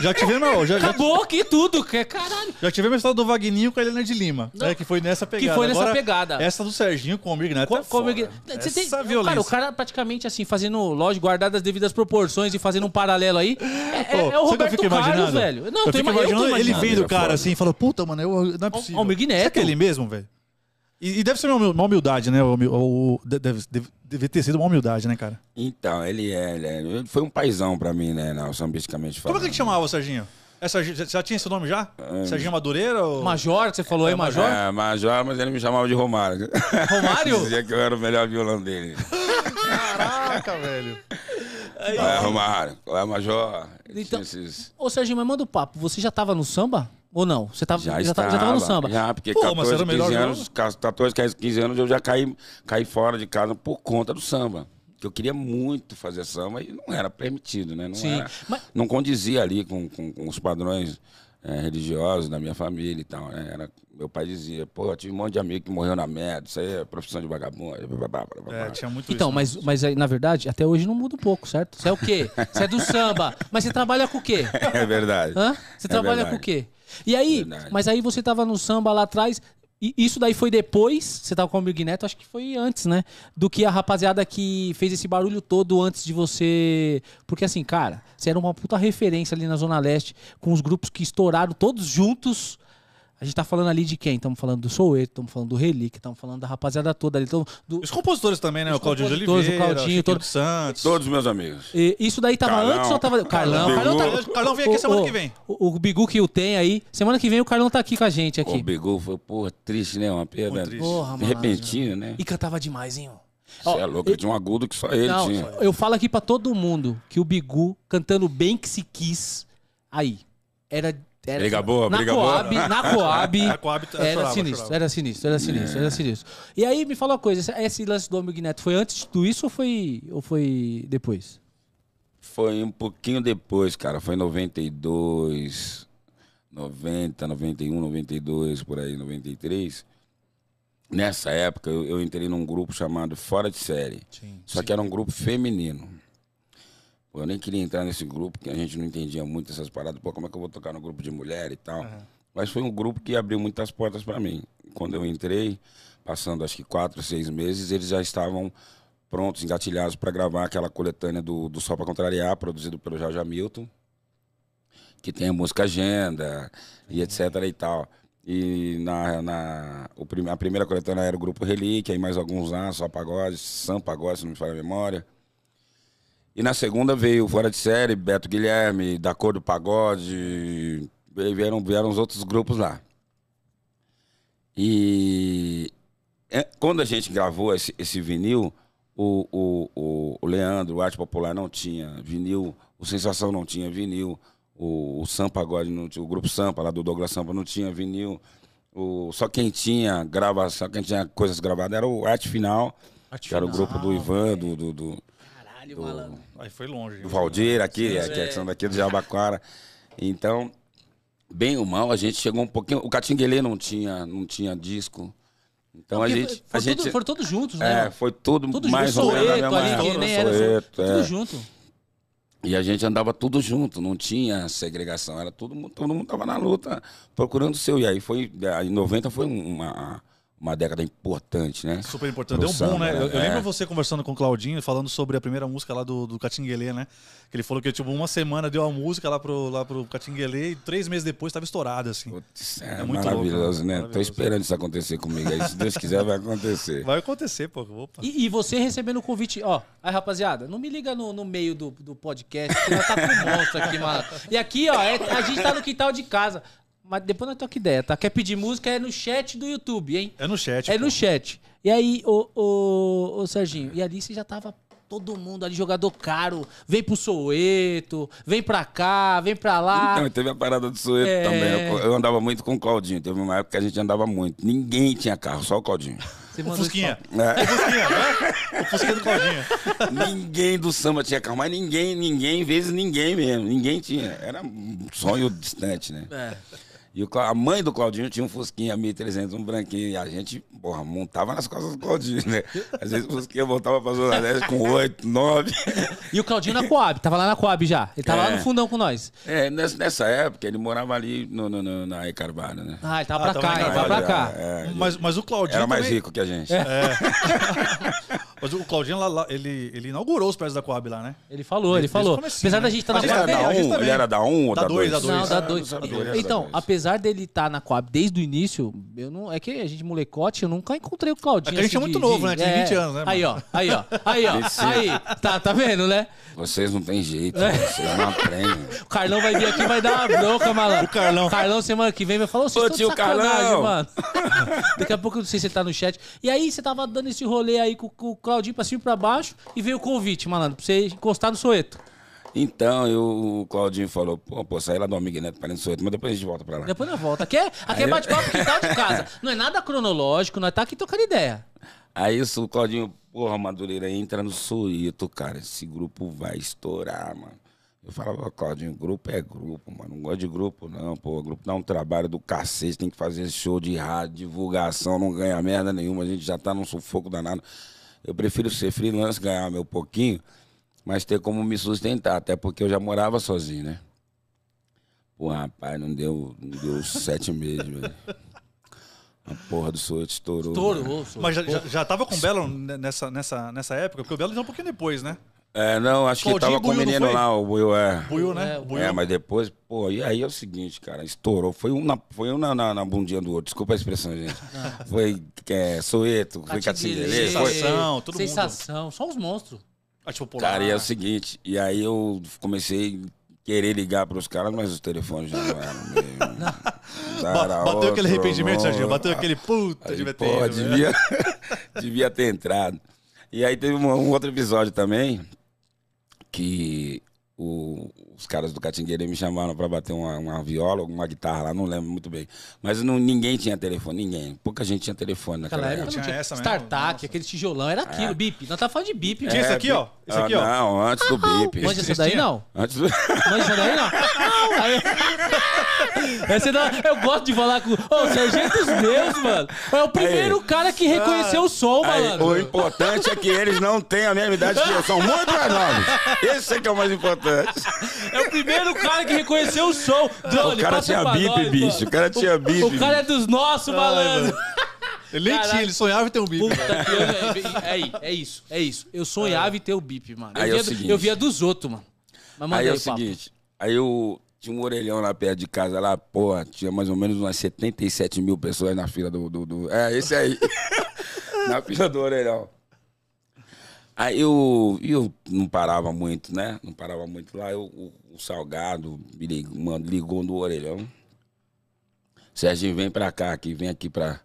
Já tivemos, já, já,
Acabou aqui tudo, que é caralho.
já tivemos a história do Vagninho com a Helena de Lima, né, que foi nessa pegada.
foi nessa
Agora,
pegada.
Essa do Serginho com o Almir Neto
Co-
é
como
foda.
é que- Você tem-
Essa
cara,
violência.
o cara praticamente assim, fazendo, lógico, guardadas as devidas proporções e fazendo um paralelo aí. É, é-
Pô,
é o
que
Roberto Carlos,
imaginando?
velho. Não,
eu
tô
fico
ima- eu tô
imaginando ele vendo o
É
cara assim e fala, puta, mano, eu, não é possível.
Almir Neto.
Será que é ele mesmo, velho? E, e deve ser uma humil- uma humildade, né? O o- deve, deve, deve ter sido uma humildade, né, cara?
Então, ele é, ele é- foi um paizão pra mim, né, não, sambisticamente
Como
falando.
é que ele chamava o Serginho? É Serginho- já tinha esse nome já? Serginho Madureira? Ou...
Major, que você falou aí, Major?
É, Major, mas ele me chamava de Romário.
Romário?
Dizia que eu era o melhor violão dele.
Caraca, velho.
Qual é, Romário? Qual é, Major?
Então-
esses-
Ô, Serginho, mas manda o papo. Você já tava no samba? Ou não? Você tava,
Já,
já,
estava,
tava, já tava no samba?
Já, porque
Pô, mas
14,
era o melhor
15
jogo.
anos, 14, 15 anos eu já caí, caí fora de casa por conta do samba. Que eu queria muito fazer samba e não era permitido, né? Não,
Sim,
era-
mas-
não condizia ali com, com, com os padrões eh, religiosos da minha família e tal. né? Era, meu pai dizia, pô, eu tive um monte de amigo que morreu na merda, isso aí é profissão de vagabundo. blá, blá, blá, blá, blá.
É, tinha muito
Então,
isso.
mas, mas aí, na verdade, até hoje não muda um pouco, certo? Você é o quê? Você é do samba. Mas você trabalha com o quê?
É verdade.
Hã? Você
É
trabalha
verdade.
com o quê? E aí,
Verdade.
mas aí você tava no samba lá atrás. E isso daí foi depois, você tava com o Big Neto, acho que foi antes, né? Do que a rapaziada que fez esse barulho todo antes de você. Porque assim, cara, você era uma puta referência ali na Zona Leste, com os grupos que estouraram todos juntos. A gente tá falando ali de quem? Estamos falando do Soueto, estamos falando do Relíquia, estamos falando da rapaziada toda ali. tamo- do-
Os compositores também, né?
Os
o Claudinho de
compositores, o
Oliveira,
Claudinho, todo-
dos Santos.
Todos os meus amigos.
E Isso daí tava
Carlão.
antes ou tava. Carlão, Carlão, tá.
Bigu.
Carlão vem aqui semana que vem.
O, o Bigu que o tem aí. Semana que vem o Carlão tá aqui com a gente
O
aqui.
Bigu foi, porra, triste, né? Uma perda.
Porra, mano.
repentina, né?
E cantava demais, hein?
Você é louco, ele tinha um agudo que só ele
Não,
tinha.
eu falo aqui pra todo mundo que o Bigu cantando bem que se quis. Aí. Era. Era
Briga boa,
na
briga
Coab,
boa.
Na Coab.
Na Coab, eu
era
chorava,
sinistro,
chorava.
era sinistro, era sinistro, era sinistro. E aí me fala uma coisa: esse- lance do Amigo Neto foi antes de tudo isso ou foi, ou foi depois?
Foi um pouquinho depois, cara. Foi em 92, 90, 91, 92, por aí, 93. Nessa época, eu, eu entrei num grupo chamado Fora de Série.
Sim,
Só que era um grupo feminino. Pô, eu nem queria entrar nesse grupo, porque a gente não entendia muito essas paradas. Pô, como é que eu vou tocar no grupo de mulher e tal? Mas foi um grupo que abriu muitas portas para mim. Quando eu entrei, passando acho que quatro, seis meses, eles já estavam prontos, engatilhados para gravar aquela coletânea do, do Só Pra Contrariar, produzido pelo Jorge Hamilton, que tem a música Agenda e etc e tal. E na, na, o a primeira coletânea era o Grupo Relíquia, e mais alguns lá, Só Pagode, Sam Pagode, se não me falha a memória. E na segunda veio Fora de Série, Beto Guilherme, Da Cor do Pagode, vieram, vieram os outros grupos lá. E é, quando a gente gravou esse, esse vinil, o, o, o, o Leandro, o Arte Popular, não tinha vinil, o Sensação não tinha vinil, o, o Sampa agora, não tinha, o grupo Sampa lá do Douglas Sampa não tinha vinil. O, só quem tinha grava, só quem tinha coisas gravadas era o Arte Final, que era o grupo do Ivan, do, do, do,
Caralho, malandro.
Aí foi longe.
do Valdir aqui, é, que é- são daqui do Jabaquara. Então, bem ou mal, a gente chegou um pouquinho. O Catinguelê não tinha, não tinha disco. Então a
Porque
gente.
foram,
A gente
tudo- foram todos juntos, né?
é, foi tudo,
Tudo
mais
junto.
ou menos na
Soeto
mesma
ali, era.
Soeto,
Tudo
é.
junto.
E a gente andava tudo junto, não tinha segregação, era todo mundo, todo mundo tava na luta, procurando o seu. E aí foi, em 90 foi uma, uma década importante, né?
Super importante.
Pro
Deu um boom,
samba,
né? Eu, eu
é.
lembro você conversando com o Claudinho, falando sobre a primeira música lá do, do Catinguelê, né? Que ele falou que, tipo, uma semana deu a música lá pro, lá pro Catinguelê e três meses depois tava estourada, assim.
Putz, é,
É muito
maravilhoso,
louco,
né?
maravilhoso.
Tô esperando isso acontecer comigo aí. Se Deus quiser, vai acontecer.
Vai acontecer, pô. Opa.
E, e você recebendo o convite, ó, aí rapaziada, não me liga no, no meio do, do podcast, que nós tá com um monstro aqui, mano. E aqui, ó, é- a gente tá no quintal de casa. Mas depois nós troca ideia, tá? Quer pedir música é no chat do YouTube, hein?
É no chat.
É
pô.
no chat. E aí, ô, ô, ô Serginho, e ali você já tava todo mundo ali, jogador caro. Vem pro Soueto, vem pra cá, vem pra lá.
Não, teve a parada do Soeto
É.
também. Eu, eu andava muito com o Claudinho. Teve uma época que a gente andava muito. Ninguém tinha carro, só o Claudinho.
Você
O
mandou
Fusquinha.
É.
O Fusquinha, né? O Fusquinha do Claudinho.
ninguém do samba tinha carro, mas ninguém, ninguém, vezes ninguém mesmo. Ninguém tinha. Era um sonho distante, né?
É.
E o a mãe do Claudinho tinha um Fusquinha 1300, um branquinho. E a gente, porra, montava nas costas do Claudinho, né? Às vezes o Fusquinha voltava pra Zona Leste com 8, 9.
E o Claudinho na Coab, tava lá na Coab já. Ele tava lá
É.
no fundão com nós.
É, nessa, nessa época ele morava ali no, no, no- na Ecarvalho, né?
Ah, ele tava
Ah,
pra
tava
cá, ele vai pra cá.
é,
Mas, mas o Claudinho
Era mais
também...
rico que a gente.
É.
Mas o Claudinho, lá, lá, ele, ele inaugurou os prédios da Coab lá, né?
Ele falou, ele falou. Apesar
né?
da gente estar
A
na Coab.
era da
também, a gente
1,
também.
ele era da 1 ou
Da
da
dois,
2?
da dois.
Não,
Da dois.
era da
Então,
dois.
apesar dele estar na Coab desde o início, eu não, é que a gente molecote, eu nunca encontrei o Claudinho.
É que a gente
assim,
é muito
de-
novo,
de-
né? Tem 20 anos, né,
Aí, ó, aí, ó, aí, ó, aí, tá, tá vendo, né?
Vocês não têm jeito,
É.
vocês não aprendem.
O Carlão vai vir aqui e vai dar uma bronca, malandro.
O Carlão.
O Carlão semana que vem vai falar, "Ô, vocês
Ô,
estão de
tio
sacanagem,
Carlão."
mano. Daqui a pouco eu não sei se ele tá no chat. E aí, você tava dando esse rolê aí com, com o Claudinho pra cima e pra baixo e veio o convite, malandro, pra você encostar no Soeto.
Então, eu, o Claudinho falou, pô, pô, saí lá do Amigo Neto, parando Soeto, mas depois a gente volta pra lá.
Depois nós volta. Aqui é, aqui é bate-papo quintal de casa. Não é nada cronológico, nós tá aqui trocando ideia.
Aí isso, o Claudinho, porra, Madureira, entra no Soeto, cara, esse grupo vai estourar, mano. Eu falava, Claudinho, grupo é grupo, mano, não gosto de grupo não, pô, grupo dá um trabalho do cacete, tem que fazer show de rádio, divulgação, não ganha merda nenhuma, a gente já tá num sufoco danado. Eu prefiro ser freelance, ganhar meu pouquinho, mas ter como me sustentar, até porque eu já morava sozinho, né? Pô, rapaz, não deu, não deu sete meses, velho. A porra do Soeto estourou.
Estourou.
Mas já, já, já tava com o Belo nessa, nessa, nessa época? Porque o Belo já um pouquinho depois, né?
É, não, acho que
Claudinho
tava com o menino lá, o Buiu, é.
Buiu, né?
É,
Buiu.
É, mas depois, pô, e aí é o seguinte, cara, estourou. Foi um na, foi um na, na, na bundinha do outro, desculpa a expressão, gente. Foi é, Soeto, foi Catinguelê, foi.
Sensação, todo mundo.
Sensação, só os monstros.
Popular.
Cara, e é o seguinte, e aí eu comecei a querer ligar pros caras, mas os telefones já não eram mesmo.
Ba- Bateu aquele arrependimento, Serginho. Bateu aquele puta,
Aí,
devia
pô,
ter. ido, né?
devia, devia ter entrado. E aí teve um, um outro episódio também que o- os caras do Catingueira me chamaram pra bater uma, uma viola, uma guitarra lá, não lembro muito bem. Mas não, ninguém tinha telefone, ninguém. Pouca gente tinha telefone naquela
Naquela época não
Tinha
tinha.
essa Nossa.
aquele tijolão, era aquilo, bip. Nós tá falando de bip,
Tinha
velho.
esse aqui, ó. Esse aqui,
ah,
ó.
Não, antes do bip.
Manja essa daí, não?
Antes do...
Manja daí, não? Aí- Essa não, eu gosto de falar com. Ô, o Sargento dos meus, mano. É o primeiro cara que reconheceu o som,
Aí,
malandro.
o importante é que eles não têm a mesma idade que eu, são muito mais novos. Esse é que é o mais importante.
É o primeiro cara que reconheceu o som. Drone,
O cara tinha bip, bicho. O cara tinha bip.
O cara é dos nossos, malandro.
Ele nem tinha, ele sonhava em ter um.
Puta que eu, é, aí, é isso, é isso. Eu sonhava em ter o bip, mano. Eu,
Aí é
via,
o
do-
seguinte.
eu via dos outros, mano. Mas
Aí é
aí,
o
papo.
seguinte, aí eu tinha um orelhão lá perto de casa, lá, porra, tinha mais ou menos umas 77 mil pessoas na fila do. do, do- é, esse aí. na fila do orelhão. Aí eu, eu não parava muito, né? Não parava muito lá. Eu, o, o Salgado me ligou, mano, ligou no orelhão. Serginho, vem pra cá, aqui, vem aqui pra,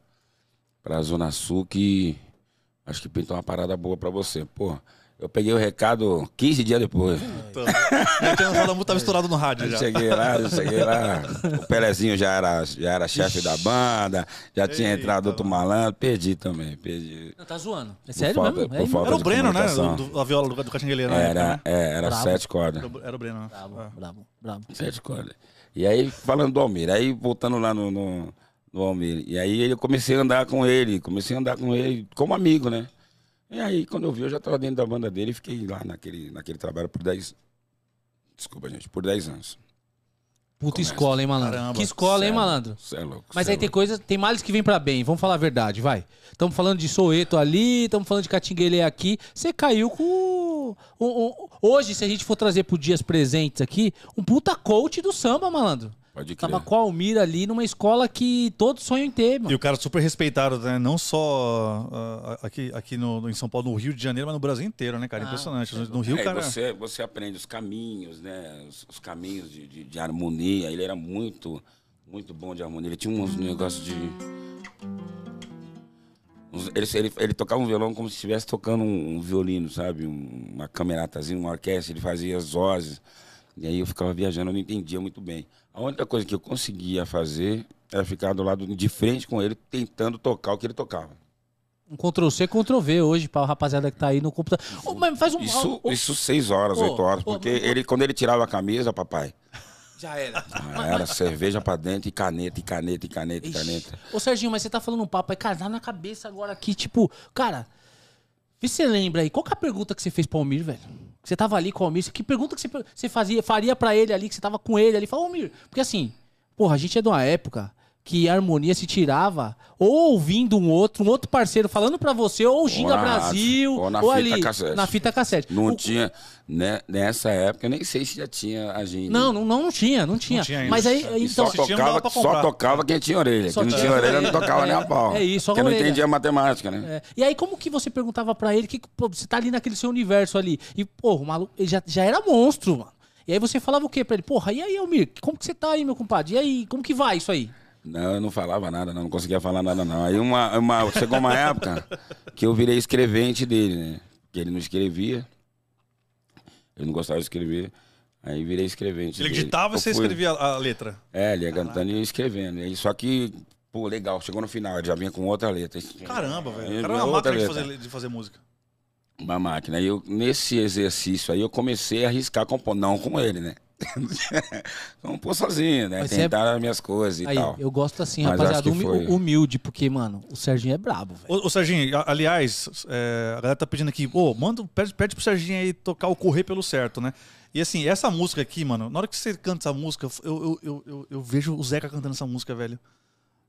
pra Zona Sul que acho que pintou uma parada boa pra você. Pô, eu peguei o recado 15 dias depois.
Então, já tinha lançado a música, tava estourado no rádio
Eu
já.
cheguei lá, eu cheguei lá. O Pelezinho já era, já era chefe da banda, já tinha
Eita,
entrado outro malandro. Perdi também, perdi.
Não, tá zoando. É sério
falta-
mesmo?
por
É,
falta
Era o
de
Breno, né? Do, a viola do, do Catingueleiro na
Era,
época, né?
é, era
Bravo.
sete cordas.
Era o- o Breno, né?
Brabo,
Ah.
brabo, brabo.
Sete cordas. E aí, falando do Almir, aí voltando lá no, no, no Almir, e aí eu comecei a andar com ele, comecei a andar com ele como amigo, né? E aí, quando eu vi, eu já estava dentro da banda dele e fiquei lá naquele, naquele trabalho por 10. Desculpa, gente, por 10 anos.
Puta
Começa.
escola, hein, malandro?
Caramba.
que escola, hein,
Cê é-
malandro?
cê é louco.
Mas aí
é
tem
louco.
coisa, tem males que vem pra bem, vamos falar a verdade, vai. Estamos falando de Soeto ali, estamos falando de Catinguele aqui. Você caiu com. hoje, se a gente for trazer pro Dias Presentes aqui, um puta coach do samba, malandro.
Pode crer.
Tava com a Almir ali numa escola que todos sonham em ter,
E
mano.
o cara super respeitado, né? Não só ah, aqui, aqui no, em São Paulo, no Rio de Janeiro, mas no Brasil inteiro, né, cara?
Ah,
Impressionante. No Rio,
É,
cara.
você, você aprende os caminhos, né? Os, os caminhos de, de, de harmonia. Ele era muito, muito bom de harmonia. Ele tinha uns negócios de. Ele, ele, ele tocava um violão como se estivesse tocando um, um violino, sabe? Um- uma cameratazinha, uma orquestra. Ele fazia as vozes. E aí eu ficava viajando, eu não entendia muito bem. A única coisa que eu conseguia fazer era ficar do lado de frente com ele, tentando tocar o que ele tocava.
Um Ctrl-C, Ctrl-V hoje pra rapaziada que tá aí no computador. Ô, mas faz um.
Isso,
ô,
isso seis horas,
Ô,
oito horas. Porque
mas-
ele, quando ele tirava a camisa, papai,
Já era.
ah, era cerveja pra dentro e caneta, e caneta, e caneta, e caneta.
Ô, Serginho, mas você tá falando um papo aí, cara, dá na cabeça agora aqui, tipo, cara, vê se você lembra aí, qual que é a pergunta que você fez pro Almir, velho? Que Você tava ali com o Almir, que pergunta que você, você fazia, faria pra ele ali, que você tava com ele ali, falou, Almir, porque assim, porra, a gente é de uma época que a harmonia se tirava ou ouvindo um outro, um outro parceiro falando pra você, ou o Ginga Brasil,
ou na
ou
fita
ali,
cassete.
na fita cassete.
Não
O-
tinha, né, nessa época, eu nem sei se já tinha a gente.
Não, não, não tinha, não tinha.
tinha ainda.
Mas aí,
E
então,
só,
tinha, não
tocava, só tocava quem tinha orelha.
Só
Quem não
tinha
tinha orelha não tocava nem
É,
a pau.
é isso, só
Porque não entendia matemática, né?
É, E aí, como que você perguntava pra ele que que, pô, você tá ali naquele seu universo ali? E, pô, o maluco ele já, já era monstro, mano. E aí você falava o quê pra ele? Porra, e aí, Almir, como que você tá aí, meu compadre? E aí, como que vai isso aí?
Não, eu não falava nada, não, não conseguia falar nada, não. Aí uma, uma- chegou uma época que eu virei escrevente dele, né? Que ele não escrevia. Ele não gostava de escrever. Aí virei escrevente.
Ele
dele.
digitava e
Eu
você
fui-
escrevia a, letra.
É, ele ia cantando e ia escrevendo. E só que, pô, legal, chegou no final, ele já vinha com outra letra.
Caramba, velho. Cara é uma máquina de fazer, de fazer música.
Uma máquina. E eu, nesse exercício aí, eu comecei a arriscar compor. Não com ele, né? compor sozinho, né?
Mas é-
Tentar as minhas coisas e
Aí,
tal.
eu gosto assim,
Mas
rapaziada, humi-
foi.
humilde, porque, mano, o Serginho é brabo, velho.
Ô, ô Serginho, aliás, é, a galera tá pedindo aqui, ô, manda, pede, pede pro Serginho aí tocar o Correr pelo Certo, né? E assim, essa música aqui, mano, na hora que você canta essa música, eu, eu, eu, eu, eu vejo o Zeca cantando essa música, velho.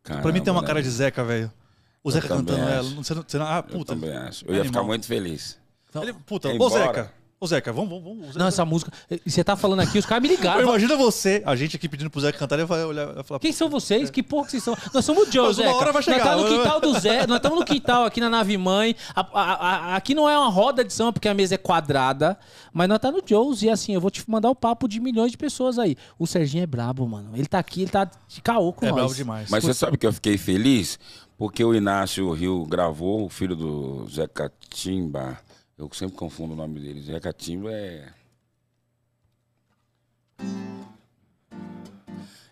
pra mim tem uma
Caramba,
cara
né?
de Zeca, velho. O
Eu
Zeca cantando ela.
acho.
Você não, você não- ah,
Eu
puta.
também acho. Eu ia ficar
Animal.
muito feliz.
Ele- puta, ô. Zeca. Ô Zeca, vamos, vamos, vamos.
Não, essa música. e Você tá falando aqui, os caras me ligaram.
Imagina você, a gente aqui pedindo pro Zeca cantar, ele vai olhar e falar,
Quem são vocês? Que porra que vocês são? Nós somos o Joe,
Mas uma
Zeca.
hora vai chegar,
Nós tá no quintal do Zé, nós estamos no quintal aqui na nave mãe. A- a- a- aqui não é uma roda de samba porque a mesa é quadrada, mas nós tá no Joe's e assim, eu vou te mandar o papo de milhões de pessoas aí. O Serginho é brabo, mano. Ele tá aqui, ele tá de caô com
é
nós.
bravo demais.
Mas você sabe que eu fiquei feliz? Porque o Inácio Rio gravou, o filho do Zé Catimba. Eu sempre confundo o nome dele. Zé Catimba é.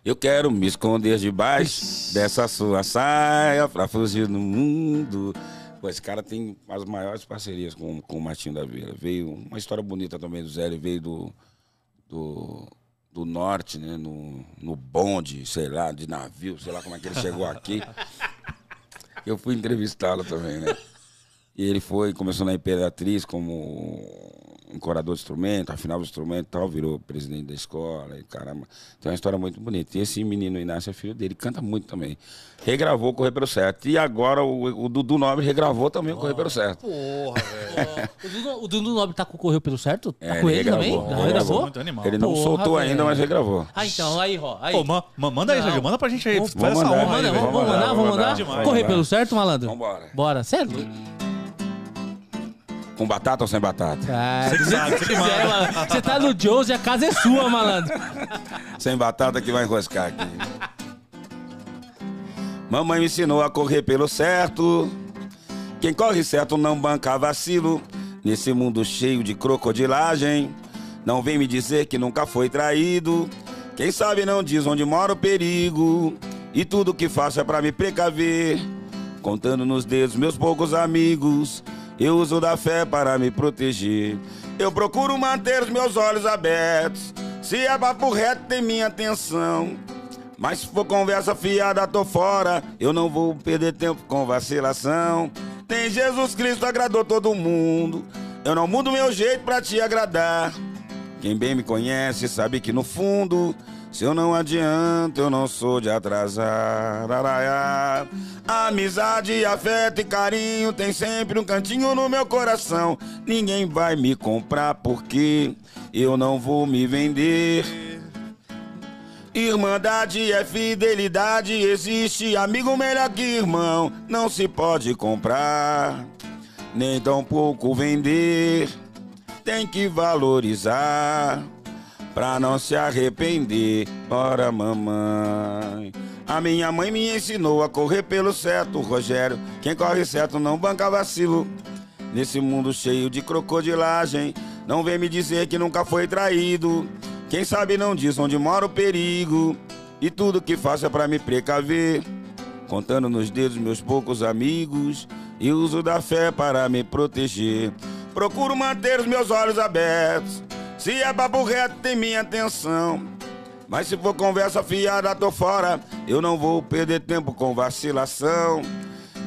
Eu quero me esconder debaixo dessa sua saia pra fugir no mundo. Pô, esse cara tem as maiores parcerias com, com o Martinho da Vila. Veio uma história bonita também do Zé, ele veio do, do, do norte, né? No, no bonde, sei lá, de navio, sei lá como é que ele chegou aqui. Eu fui entrevistá-lo também, né? E ele foi, começou na Imperatriz como encorador de instrumento, afinava o instrumento e tal, virou presidente da escola e caramba. Tem uma história muito bonita. E esse menino Inácio é filho dele, canta muito também. Regravou Correr pelo Certo. E agora o, o Dudu Nobre regravou também o Correr pelo Certo.
Porra, velho.
O Dudu, o Dudu Nobre tá com o Correio pelo certo? Tá
É,
com
ele
ele também?
regravou, regravou.
regravou?
Muito animal.
Ele não
Porra,
soltou ainda,
velho.
mas regravou.
Ah, então, aí, ó. Aí.
Pô, ma- ma- manda aí. Serginho, manda pra gente aí.
Vamos-
mandar,
Manda, vamos, vamos mandar, vamos mandar.
Demais,
Correr pelo certo, malandro?
Vambora.
Bora, sério?
Com batata ou sem batata?
Ah,
Você que sabe, você
quiser, mano. Você tá no Joe's e a casa é sua, malandro.
Sem batata que vai enroscar aqui. Mamãe me ensinou a correr pelo certo. Quem corre certo não banca vacilo. Nesse mundo cheio de crocodilagem. Não vem me dizer que nunca foi traído. Quem sabe não diz onde mora o perigo. E tudo que faço é pra me precaver. Contando nos dedos meus poucos amigos. Eu uso da fé para me proteger. Eu procuro manter os meus olhos abertos. Se é papo reto, tem minha atenção. Mas se for conversa fiada, tô fora. Eu não vou perder tempo com vacilação. Tem Jesus Cristo, agradou todo mundo. Eu não mudo meu jeito pra te agradar. Quem bem me conhece sabe que no fundo, se eu não adianto, eu não sou de atrasar. Araiá. Amizade, afeto e carinho tem sempre um cantinho no meu coração. Ninguém vai me comprar porque eu não vou me vender. Irmandade é fidelidade, existe amigo melhor que irmão. Não se pode comprar, nem tão pouco vender. Tem que valorizar, pra não se arrepender. Ora, mamãe. A minha mãe me ensinou a correr pelo certo, Rogério. Quem corre certo não banca vacilo. Nesse mundo cheio de crocodilagem, não vem me dizer que nunca foi traído. Quem sabe não diz onde mora o perigo. E tudo que faço é pra me precaver. Contando nos dedos meus poucos amigos. E uso da fé para me proteger. Procuro manter os meus olhos abertos. Se é papo reto, tem minha atenção. Mas se for conversa fiada, tô fora. Eu não vou perder tempo com vacilação.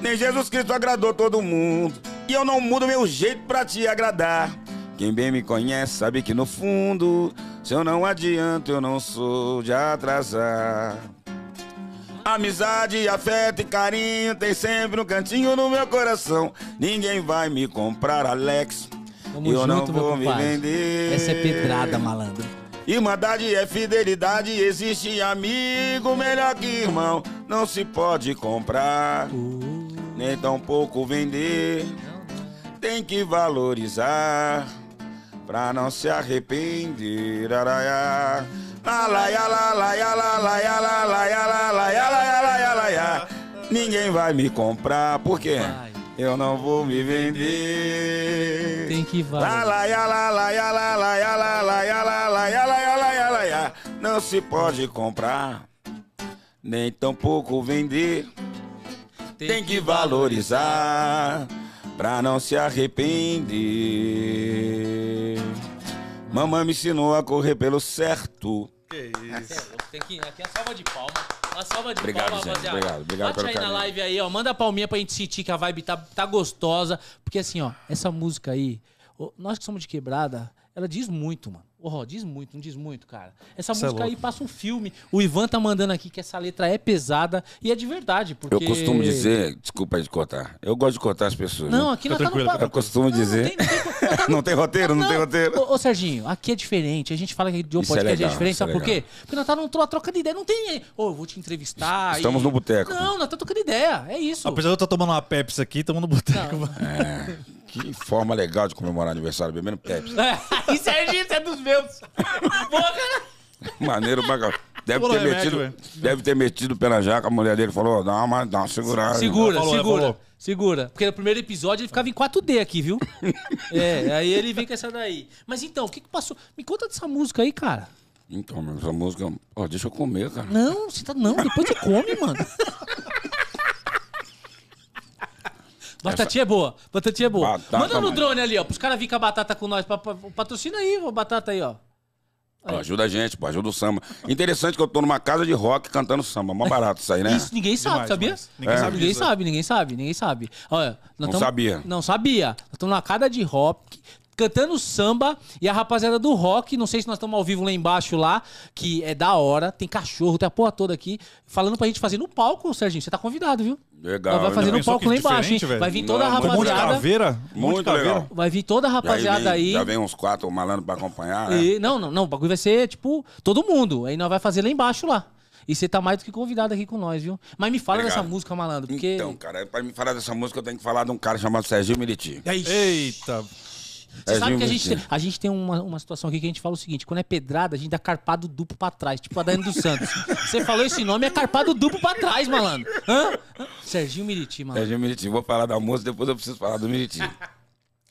Nem Jesus Cristo agradou todo mundo. E eu não mudo meu jeito pra te agradar. Quem bem me conhece sabe que no fundo, se eu não adianto, eu não sou de atrasar. Amizade, afeto e carinho tem sempre um cantinho no meu coração. Ninguém vai me comprar, Alex.
Tamo
eu não
junto, meu
vou me vender.
Essa é pedrada, malandro.
Irmandade é fidelidade, existe amigo melhor que irmão. Não se pode comprar, nem tão pouco vender. Tem que valorizar, pra não se arrepender. Araiá. Ninguém vai me comprar, por quê?
Vai.
Eu não vou me vender.
Tem que valer.
Não se pode comprar, nem tampouco vender. Tem que valorizar, pra não se arrepender. Mamãe me ensinou a correr pelo certo.
Que isso.
Tem que aqui é a salva de palma. Uma salva de
Obrigado,
palma,
gente.
rapaziada.
Obrigado, obrigado
Bate
pelo
aí na
carinho.
live aí, ó. Manda a palminha pra gente sentir que a vibe tá, tá gostosa. Porque assim, ó, essa música aí, nós que somos de quebrada, ela diz muito, mano. Ô, diz muito, não diz muito, cara. Essa
Cê é
música aí
louco.
passa um filme. O Ivan tá mandando aqui que essa letra é pesada e é de verdade, porque...
Eu costumo dizer, desculpa de cortar, eu gosto de cortar as pessoas.
Não,
né?
aqui nós
Fica
tá no papo.
Eu costumo
Não,
dizer.
Não tem, não tem,
Não tem roteiro, não, tem roteiro.
Ô, ô, Serginho, aqui é diferente. A gente fala que de um
é
podcast é,
legal,
diferente,
isso é
sabe por quê? Porque nós tá numa troca de ideia. Não tem. Ô, eu vou te entrevistar.
Estamos
e-
no boteco.
Não, nós tá trocando ideia. É isso.
Apesar de eu estar tomando uma Pepsi aqui, estamos no boteco.
Não.
É, que forma legal de comemorar aniversário, bebendo Pepsi.
É, e Serginho, você é dos meus.
Maneiro pra. Deve ter,
remédio,
metido,
velho.
deve ter metido na jaca, a mulher dele falou, dá uma, dá uma segurada.
Segura,
falou,
segura.
falou.
Segura. Porque no primeiro episódio ele ficava em 4D aqui, viu? é, aí ele vem com essa daí. Mas então, o que que passou? Me conta dessa música aí, cara.
Então, meu, essa música, ó, deixa eu comer, cara.
Não, você tá. Não, depois você come, mano. Batatinha é boa. Batatinha é boa.
Batata,
Manda no
mano.
drone ali, ó. Pros caras virem com a batata com nós. Pa- pa- Patrocina aí, ó, batata aí, ó.
Ó, ajuda a gente, pô, ajuda o samba. Interessante que eu tô numa casa de rock cantando samba. Mó barato isso aí, né?
Isso ninguém sabe,
Demais,
sabia?
Ninguém
É.
sabe
Ninguém
disso, né?
sabe, ninguém sabe, ninguém sabe. Olha, nós
Não
tamo-
sabia.
Não sabia. Nós estamos numa casa de rock, cantando samba, e a rapaziada do rock, não sei se nós estamos ao vivo lá embaixo lá, que é da hora, tem cachorro, tem a porra toda aqui, falando pra gente fazer no palco, Serginho. Você tá convidado, viu?
Legal.
Nós vai fazer no palco lá embaixo, hein? Vai vir toda a
Não,
Um monte de
rapaziada.
caveira. monte de
Muito
caveira.
legal.
Vai vir toda a rapaziada
vem-
aí.
Já vem uns quatro malandros pra acompanhar, né?
E- não, não, não. O bagulho vai ser, tipo, todo mundo. Aí nós vai fazer lá embaixo lá. E você tá mais do que convidado aqui com nós, viu? Mas me fala
Obrigado.
dessa música, malandro, porque.
Então, cara, pra me falar dessa música, eu tenho que falar de um cara chamado Serginho Militi.
Eita.
Você sabe
Serginho
que a gente, tem, a gente tem uma, uma situação aqui que a gente fala o seguinte: quando é pedrada, a gente dá carpado duplo pra trás, tipo a Dani dos Santos. Você falou esse nome, é carpado duplo pra trás, malandro. Hã? Serginho Miriti, malandro.
Serginho Militi. Vou falar da música, depois eu preciso falar do Militi.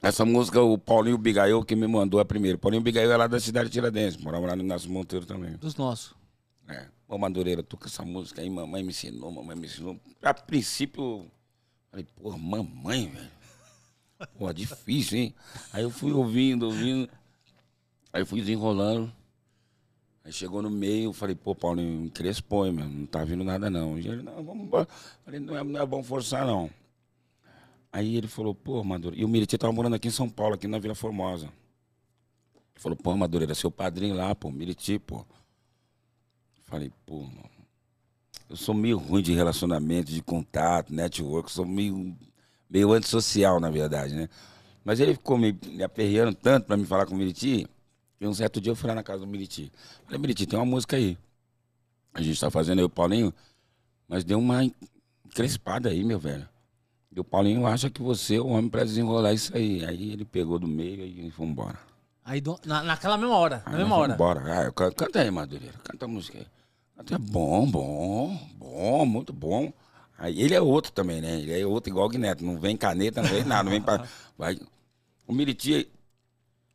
Essa música, o Paulinho Bigail que me mandou a primeira. Paulinho Bigail é lá da cidade de Tiradentes, morava lá no Inácio Monteiro também.
Dos nossos.
É. Ô, Madureira, tô com essa música aí, mamãe me ensinou, mamãe me ensinou. A princípio, falei, pô, mamãe, velho. Pô, difícil, hein? Aí eu fui ouvindo, ouvindo. Aí fui desenrolando. Aí chegou no meio, eu falei, pô, Paulinho, crespõe, meu, não tá vindo nada não. E ele, não, vamos embora. Falei, não é, não é bom forçar, não. Aí ele falou, pô, Madureira. E o Miriti tava morando aqui em São Paulo, aqui na Vila Formosa. Ele falou, pô, Madureira, seu padrinho lá, pô, Miriti, pô. Falei, pô, mano, eu sou meio ruim de relacionamento, de contato, network, sou meio, meio antissocial, na verdade, né? Mas ele ficou me, me aperreando tanto pra me falar com o Miriti, que um certo dia eu fui lá na casa do Miriti. Falei, Miriti, tem uma música aí. A gente tá fazendo aí o Paulinho, mas deu uma crespada aí, meu velho. E o Paulinho acha que você é o homem pra desenrolar isso aí. Aí ele pegou do meio e foi embora.
Aí, do- na, naquela mesma hora. Na
Aí
mesma hora.
Embora. Ah, eu canta aí, Madureira. Canta a música aí. Canta é bom, bom, bom, muito bom. Aí ele é outro também, né? Ele é outro igual o Guineto. Não vem caneta, não vem nada. Não vem pra... Vai. O Miriti,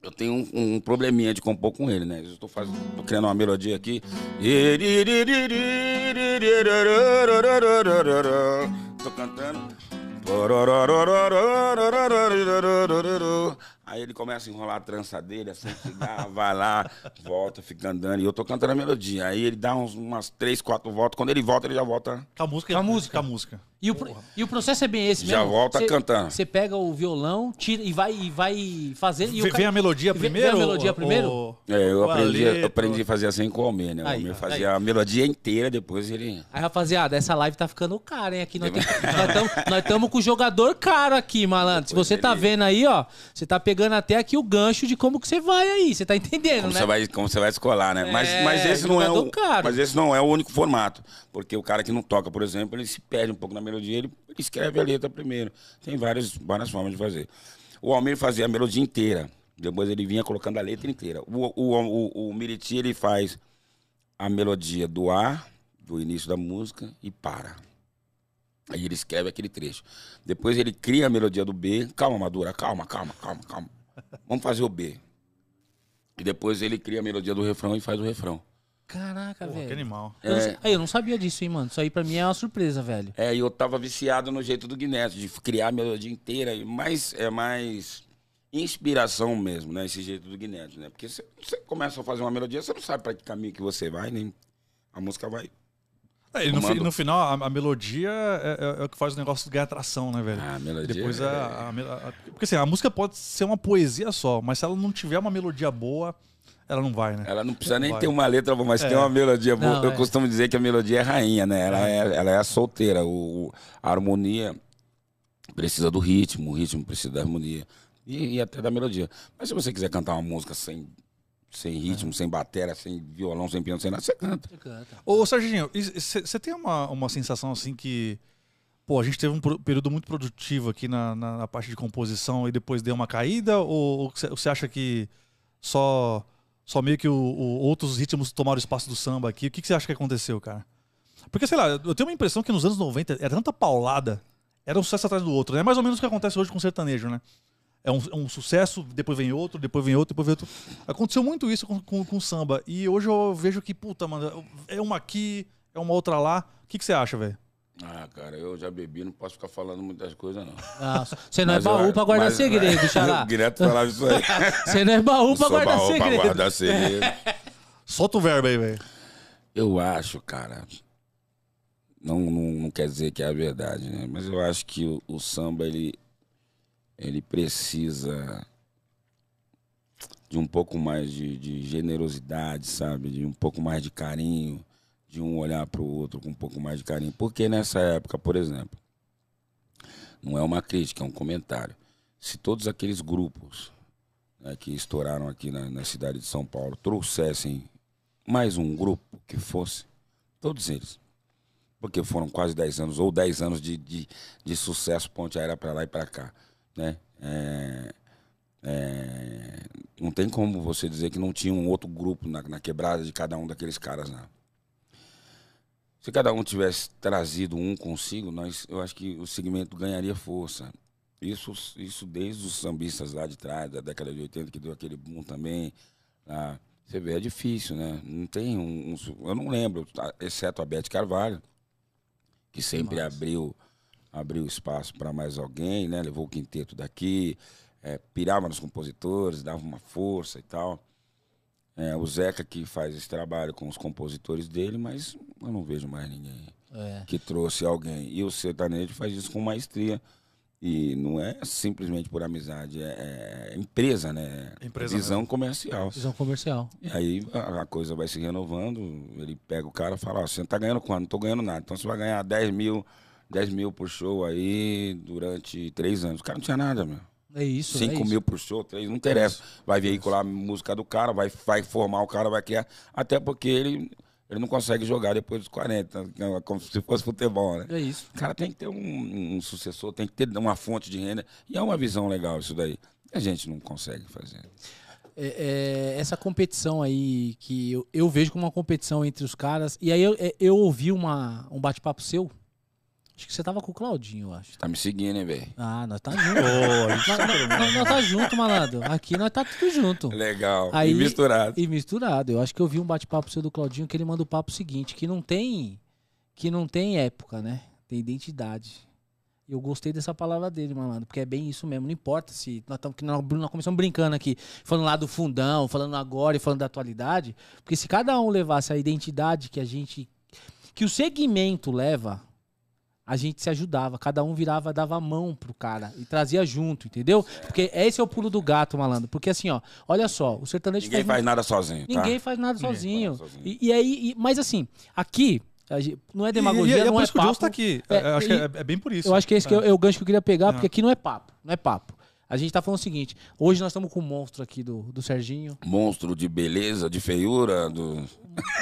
eu tenho um, um probleminha de compor com ele, né? Eu tô, fazendo, tô criando uma melodia aqui. Tô cantando. Aí ele começa a enrolar a trança dele, assim, cigarro, vai lá, volta, fica andando. E eu tô cantando a melodia. Aí ele dá uns, umas três, quatro voltas. Quando ele volta, ele já volta.
Com a música.
Com a música.
Com a música.
E o, e o processo é bem esse
Já
mesmo?
volta
Cê-
cantando.
Você pega o violão, tira e vai, e vai fazendo. E o
Vem,
ca-
vem a melodia
Vem- vem
primeiro?
a melodia primeiro?
ou-
É, eu aprendi, eu aprendi a fazer assim com o Almir, né? O
Aí,
Almir
aí.
fazia a melodia inteira, depois ele.
Aí, rapaziada, essa live tá ficando cara, hein? Aqui nós estamos com o jogador caro aqui, malandro. Se
Depois
você tá
ele-
vendo aí, ó, você tá pegando até aqui o gancho de como que você vai aí. Você tá entendendo,
Como
né?
você vai, como você vai descolar, né? mas,
É,
mas esse não é
jogador
o,
caro.
mas esse não é o único formato, porque o cara que não toca, por exemplo, ele se perde um pouco na melodia, ele, escreve a letra primeiro. Tem várias, várias formas de fazer. O Almir fazia a melodia inteira, depois ele vinha colocando a letra inteira. O, o, o, o Miriti ele faz a melodia do A, do início da música e para. Aí ele escreve aquele trecho. Depois ele cria a melodia do B. Calma, Madura, calma, calma, calma, calma. Vamos fazer o B. E depois ele cria a melodia do refrão e faz o refrão.
Caraca,
Porra, que
velho.
animal.
Eu não
É.
Aí, eu não sabia disso, hein, mano. Isso aí pra mim é uma surpresa, velho.
É, e eu tava viciado no jeito do Guinness, de criar a melodia inteira. E mais, é mais inspiração mesmo, né? Esse jeito do Guinness, né? Porque você você começa a fazer uma melodia, você não sabe pra que caminho que você vai, nem a música vai.
É, e no, fi- no final, a, a melodia é, é- é o que faz o negócio ganhar atração, né, velho?
Ah, a melodia.
Depois
é-
a, a Porque assim, a música pode ser uma poesia só, mas se ela não tiver uma melodia boa, ela não vai, né?
Ela não precisa nem
Vai.
ter uma letra boa, mas
É.
tem uma melodia boa.
Não,
eu
é.
costumo dizer que a melodia é rainha, né? Ela é, ela é a solteira. O, o- a harmonia precisa do ritmo, o ritmo precisa da harmonia. E, e até da melodia. Mas se você quiser cantar uma música sem, sem ritmo, sem bateria, sem violão, sem piano, sem nada, você canta.
Você canta.
Ô, Serginho, você tem uma, uma sensação assim que. Pô, a gente teve um período muito produtivo aqui na, na, na parte de composição e depois deu uma caída? Ou você acha que só, só meio que o, o- outros ritmos tomaram o espaço do samba aqui? O que você acha que aconteceu, cara? Porque, sei lá, eu tenho uma impressão que nos anos 90 era tanta paulada, era um sucesso atrás do outro, né? Mais ou menos o que acontece hoje com o sertanejo, né? É um, um sucesso, depois vem outro, depois vem outro, depois vem outro. Aconteceu muito isso com, com, com o samba. E hoje eu vejo que, puta, mano, é uma aqui, é uma outra lá. O que, que você acha, velho?
Ah, cara, eu já bebi, não posso ficar falando muitas coisas, não.
Ah, Você não
Mas
é baú
eu-
pra guardar
mas-
segredo, xará.
Direto falava isso aí.
Você não é baú pra guardar
baú pra
segredo.
guardar segredo.
Solta o verbo aí, velho.
Eu acho, cara. Não, não, não quer dizer que é a verdade, né? Mas eu acho que o, o samba, ele, ele precisa de um pouco mais de, de generosidade, sabe? De um pouco mais de carinho, de um olhar para o outro com um pouco mais de carinho. Porque nessa época, por exemplo, não é uma crítica, é um comentário. Se todos aqueles grupos né, que estouraram aqui na, na cidade de São Paulo trouxessem mais um grupo que fosse, todos eles, porque foram quase 10 anos, ou 10 anos de, de, de sucesso, ponte aérea para lá e para cá, né? É, é, não tem como você dizer que não tinha um outro grupo na, na quebrada de cada um daqueles caras lá. Se cada um tivesse trazido um consigo, nós, eu acho que o segmento ganharia força. Isso, isso desde os sambistas lá de trás, da década de 80, que deu aquele boom também. Você vê, é difícil, né? Não tem um. um- eu não lembro, tá? exceto a Beth Carvalho, que sempre abriu, abriu espaço para mais alguém, né? Levou o quinteto daqui, é, pirava nos compositores, dava uma força e tal. É, o Zeca que faz esse trabalho com os compositores dele, mas eu não vejo mais ninguém
É.
que trouxe alguém. E o sertanejo faz isso com maestria. E não é simplesmente por amizade, é, é empresa, né?
Empresa
Visão comercial.
Visão comercial.
E aí a, a coisa vai se renovando, ele pega o cara e fala, ó, você não tá ganhando quanto? Não tô ganhando nada. Então você vai ganhar 10 mil, 10 mil por show aí durante três anos. O cara não tinha nada, meu.
É isso. é
5
isso.
mil por show, três, não interessa. Vai veicular a música do cara, vai, vai formar o cara, vai criar. Até porque ele, ele não consegue jogar depois dos 40, como se fosse futebol, né?
É isso.
O cara tem que ter um, um sucessor, tem que ter uma fonte de renda. E é uma visão legal isso daí. A gente não consegue fazer.
É, é, essa competição aí que eu, eu vejo como uma competição entre os caras. E aí eu, é, eu ouvi uma, um bate-papo seu. Acho que você tava com o Claudinho, eu acho.
Tá me seguindo, hein, velho?
Ah, nós tá junto. nós, nós- nós- nós tá junto, malandro. Aqui nós tá tudo junto.
Legal.
Aí-
e misturado.
E misturado. Eu acho que eu vi um bate-papo seu do Claudinho que ele manda o papo seguinte, que não tem que não tem época, né? Tem identidade. Eu gostei dessa palavra dele, malandro, porque é bem isso mesmo. Não importa se. Nós, tamo, que nós, nós começamos brincando aqui, falando lá do fundão, falando agora e falando da atualidade. Porque se cada um levasse a identidade que a gente. que o segmento leva, a gente se ajudava. Cada um virava, dava a mão pro cara e trazia junto, entendeu? Porque esse é o pulo do gato, malandro. Porque assim, ó, olha só, o sertanejo
Ninguém faz
muito-
nada sozinho, tá?
Ninguém faz nada sozinho.
faz sozinho.
E, e aí, e- mas assim, aqui, não é
E,
demagogia,
e, e é
não
por
é
isso que o
papo.
Jones tá aqui.
É,
É, eu acho que
e-
é, é bem por isso.
Eu acho que é esse que é,
É.
o gancho que eu queria pegar, porque aqui não é papo, não é papo. A gente tá falando o seguinte, hoje nós estamos com o monstro aqui do, do Serginho.
Monstro de beleza, de feiura, do...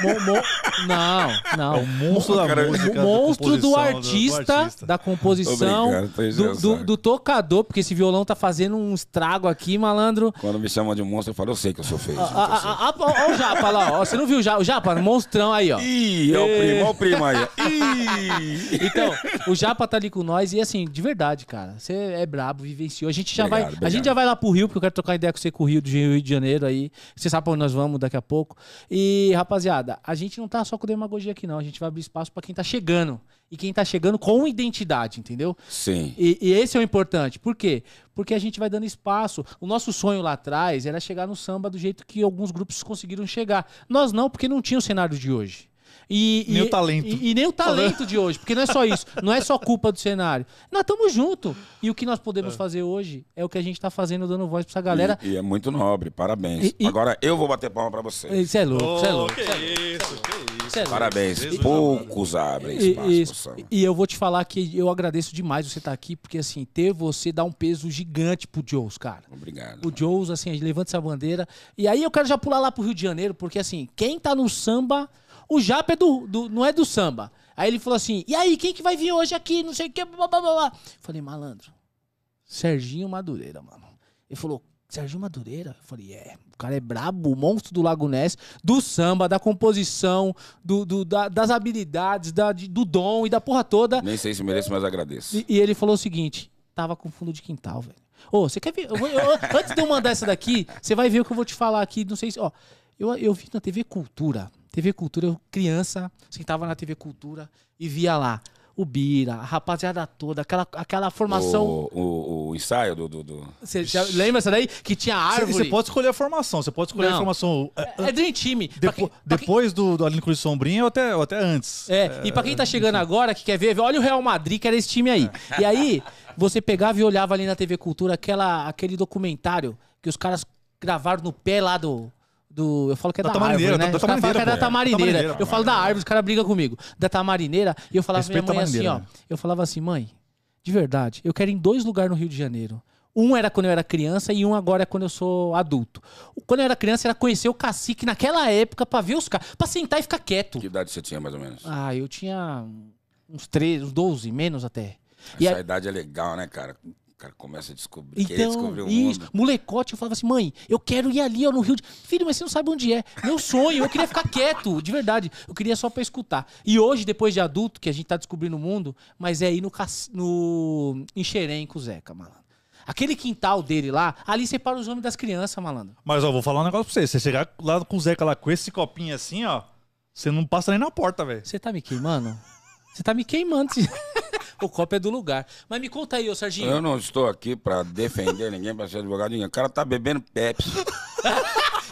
Mo- mo- não, não.
É o monstro da
Cara,
música.
O
da
monstro do
composição,
artista, da composição,
Obrigado,
do, do, do tocador, porque esse violão tá fazendo um estrago aqui, malandro.
Quando me chamam de monstro, eu falo, eu sei que eu sou feio.
Ó, ó, ó, ó o Japa lá, ó. Você não viu o Japa? O Japa, monstrão aí, ó.
Ih, é o primo, é o primo aí. Ih!
Então, o Japa tá ali com nós e assim, de verdade, cara, você é brabo, vivenciou. A gente já
Obrigado,
vai, a gente já vai lá pro Rio, porque eu quero trocar ideia com você com o Rio de Rio de Janeiro aí. Você sabe pra onde nós vamos daqui a pouco. E, rapaziada, a gente não tá só com demagogia aqui não, a gente vai abrir espaço pra quem tá chegando. E quem tá chegando com identidade, entendeu?
Sim.
E, e esse é o importante. Por quê? Porque a gente vai dando espaço. O nosso sonho lá atrás era chegar no samba do jeito que alguns grupos conseguiram chegar. Nós não, porque não tinha o cenário de hoje. E,
Nem
e-
o talento.
E, e nem o talento de hoje, porque não é só isso. Não é só culpa do cenário. Nós estamos juntos. E o que nós podemos fazer hoje é o que a gente tá fazendo, dando voz pra essa galera.
E, e é muito nobre, parabéns.
E- e-
Agora eu vou bater palma pra você.
Isso é louco, isso é
Oh,
louco.
que isso, que isso.
É louco.
Parabéns.
Jesus
Poucos abrem
E,
espaço samba.
E eu vou te falar que eu agradeço demais você estar aqui, porque assim, ter você dá um peso gigante pro Joes, cara.
Obrigado.
O Joes, assim, levanta essa bandeira. E aí eu quero já pular lá pro Rio de Janeiro, porque assim, quem tá no samba, o Japa é do, do- não é do samba. Aí ele falou assim: e aí, quem que vai vir hoje aqui? Não sei o que, blá, blá, blá, blá. Falei, malandro, Serginho Madureira, mano. Ele falou, Serginho Madureira? Eu falei, é, o cara é brabo, o monstro do Lago Ness, do samba, da composição, do, do- da- das habilidades, da, de- do dom e da porra toda.
Nem sei se mereço, mas agradeço.
E, e ele falou o seguinte: tava com fundo de quintal, velho. Ô, você quer ver? eu vou- eu- antes de eu mandar essa daqui, você vai ver o que eu vou te falar aqui. Não sei se. Ó, eu, eu vi na TV Cultura. TV Cultura, eu criança, sentava na TV Cultura e via lá o Bira, a rapaziada toda, aquela, aquela formação.
O, o- o ensaio do. do, do-
Você já lembra essa daí? Que tinha árvore.
você pode escolher a formação, você pode escolher
Não.
a formação. é,
É Dream Team.
Depo-
quem- pra quem-
depois do, do Aline Cruz Sombrinha ou até, ou até antes.
É, e pra quem tá chegando agora, que quer ver, olha o Real Madrid, que era esse time aí. E aí, você pegava e olhava ali na TV Cultura aquela, aquele documentário que os caras gravaram no pé lá do. Do eu falo que é
Da
da,
Tamarineira,
árvore, né?
da-
Os
da
caras falam que é da
Tamarineira.
Tamarineira, Eu falo da árvore, os caras brigam comigo. Da tamarineira, e eu falava pra minha mãe
a
assim, ó. Eu falava assim, mãe, de verdade, eu quero ir em dois lugares no Rio de Janeiro. Um era quando eu era criança e um agora é quando eu sou adulto. Quando eu era criança era conhecer o cacique naquela época pra ver os caras, pra sentar e ficar quieto.
Que idade você tinha, mais ou menos?
Ah, eu tinha uns 13, uns 12, menos até. E
Essa
aí-
idade é legal, né, cara? O cara começa a descobrir,
então,
descobrir o
isso,
mundo.
molecote, eu falava assim, mãe, eu quero ir ali, ó, no Rio de... Filho, mas você não sabe onde é. Meu sonho, eu queria ficar quieto, de verdade. Eu queria só pra escutar. E hoje, depois de adulto, que a gente tá descobrindo o mundo, mas é ir no, no... em Xerém com o Zeca, malandro. Aquele quintal dele lá, ali separa os homens das crianças, malandro.
Mas ó, vou falar um negócio pra você. Você chegar lá com o Zeca lá com esse copinho assim, ó, você não passa nem na porta, velho.
Você tá me queimando? Você tá me queimando. o copo é do lugar. Mas me conta aí, ô Serginho.
Eu não estou aqui pra defender ninguém, pra ser advogado ninguém. O cara tá bebendo Pepsi.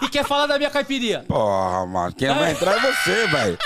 E quer falar da minha caipirinha?
Porra, mano. Quem vai entrar é você, velho.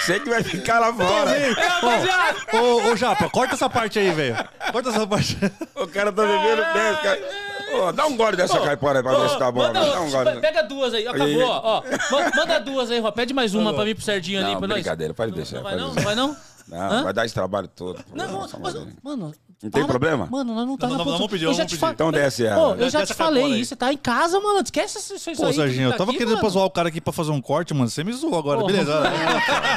Você que vai ficar lá fora.
É, rapaziada!
Ô, ô, Japa, corta essa parte aí, velho. Corta essa parte.
O cara tá bebendo Pepsi. Cara. Ô, dá um gole dessa caipora aí pra ver se tá bom.
Manda?
Dá um gole.
Pega duas aí, acabou,
Aí.
ó. ó. Ma- Manda duas aí, Rô. Pede mais uma pra mim pro Serginho ali,
Não,
pra nós.
brincadeira, pode deixar.
Não vai
pode
não? Não
deixar.
vai não?
Não,
Hã?
vai dar esse trabalho todo.
Não,
Pô, nossa,
mas,
mano. Não tem problema?
Mano, nós não tá
Não,
na
não, vamos pedir,
eu já te
Então desce ela.
Pô, eu já te falei isso, você tá em casa, mano. Esquece isso, isso
Pô,
aí.
Serginho, eu tava
aqui,
querendo pra zoar o cara aqui pra fazer um corte, mano. Você me zoou agora. Beleza.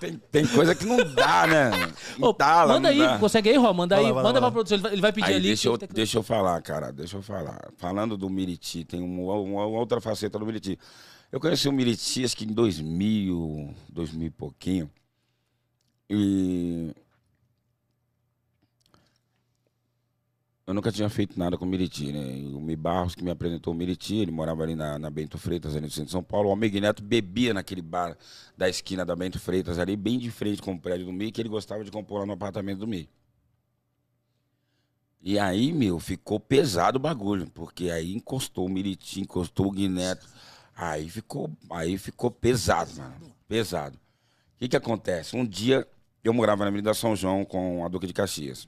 Tem, tem coisa que não dá, né? Entala,
manda aí,
dá.
consegue aí, Rô? Manda aí, manda
vai
pra
lá.
produção. Ele vai- pedir
Aí,
ali.
deixa eu, deixa eu falar, cara, deixa eu falar. Falando do Miriti, tem uma, uma- uma outra faceta do Miriti. Eu conheci o Miriti, acho que em 2000, 2000 e pouquinho. E. Eu nunca tinha feito nada com o Miriti, né? O Mi Barros que me apresentou o Miriti, ele morava ali na, na Bento Freitas, ali no centro de São Paulo. O Almig Neto bebia naquele bar da esquina da Bento Freitas, ali, bem de frente com o prédio do Mi, que ele gostava de compor lá no apartamento do Mi. E aí, meu, ficou pesado o bagulho, porque aí encostou o Miriti, encostou o Guineto. Aí ficou, aí ficou pesado, mano. Pesado. O que que acontece? Um dia eu morava na Avenida São João com a Duca de Caxias.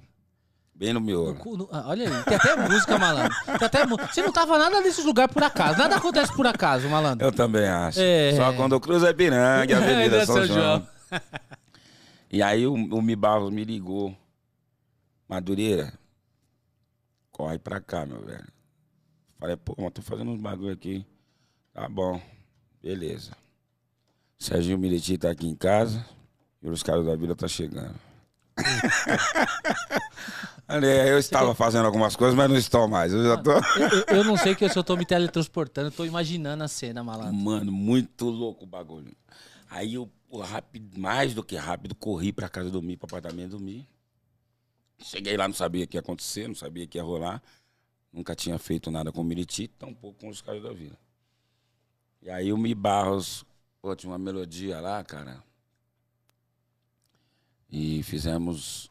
Bem no meu.
No- ah, Olha aí, tem até música, malandro. Tem até Você não tava nada nesses lugares por acaso. Nada acontece por acaso, malandro.
Eu também acho.
É.
Só quando eu cruzo a a Avenida
Avenida
São,
São
João.
João.
E aí o, o Mi Barros me ligou. Madureira, corre pra cá, meu velho. Falei, pô, mas tô fazendo uns bagulho aqui. Tá bom, beleza. Serginho Militi tá aqui em casa os caras da vila tá chegando. Eu estava fazendo algumas coisas, mas não estou mais. Eu já tô.
Eu, eu- eu não sei que se eu tô me teletransportando, eu tô imaginando a cena, malandro.
Mano, muito louco o bagulho. Aí eu, rápido, mais do que rápido, corri pra casa dormir, pro apartamento dormir. Cheguei lá, não sabia o que ia acontecer, não sabia o que ia rolar. Nunca tinha feito nada com o Miriti, tampouco com os caras da vila. E aí o Mi Barros, pô, tinha uma melodia lá, cara. E fizemos.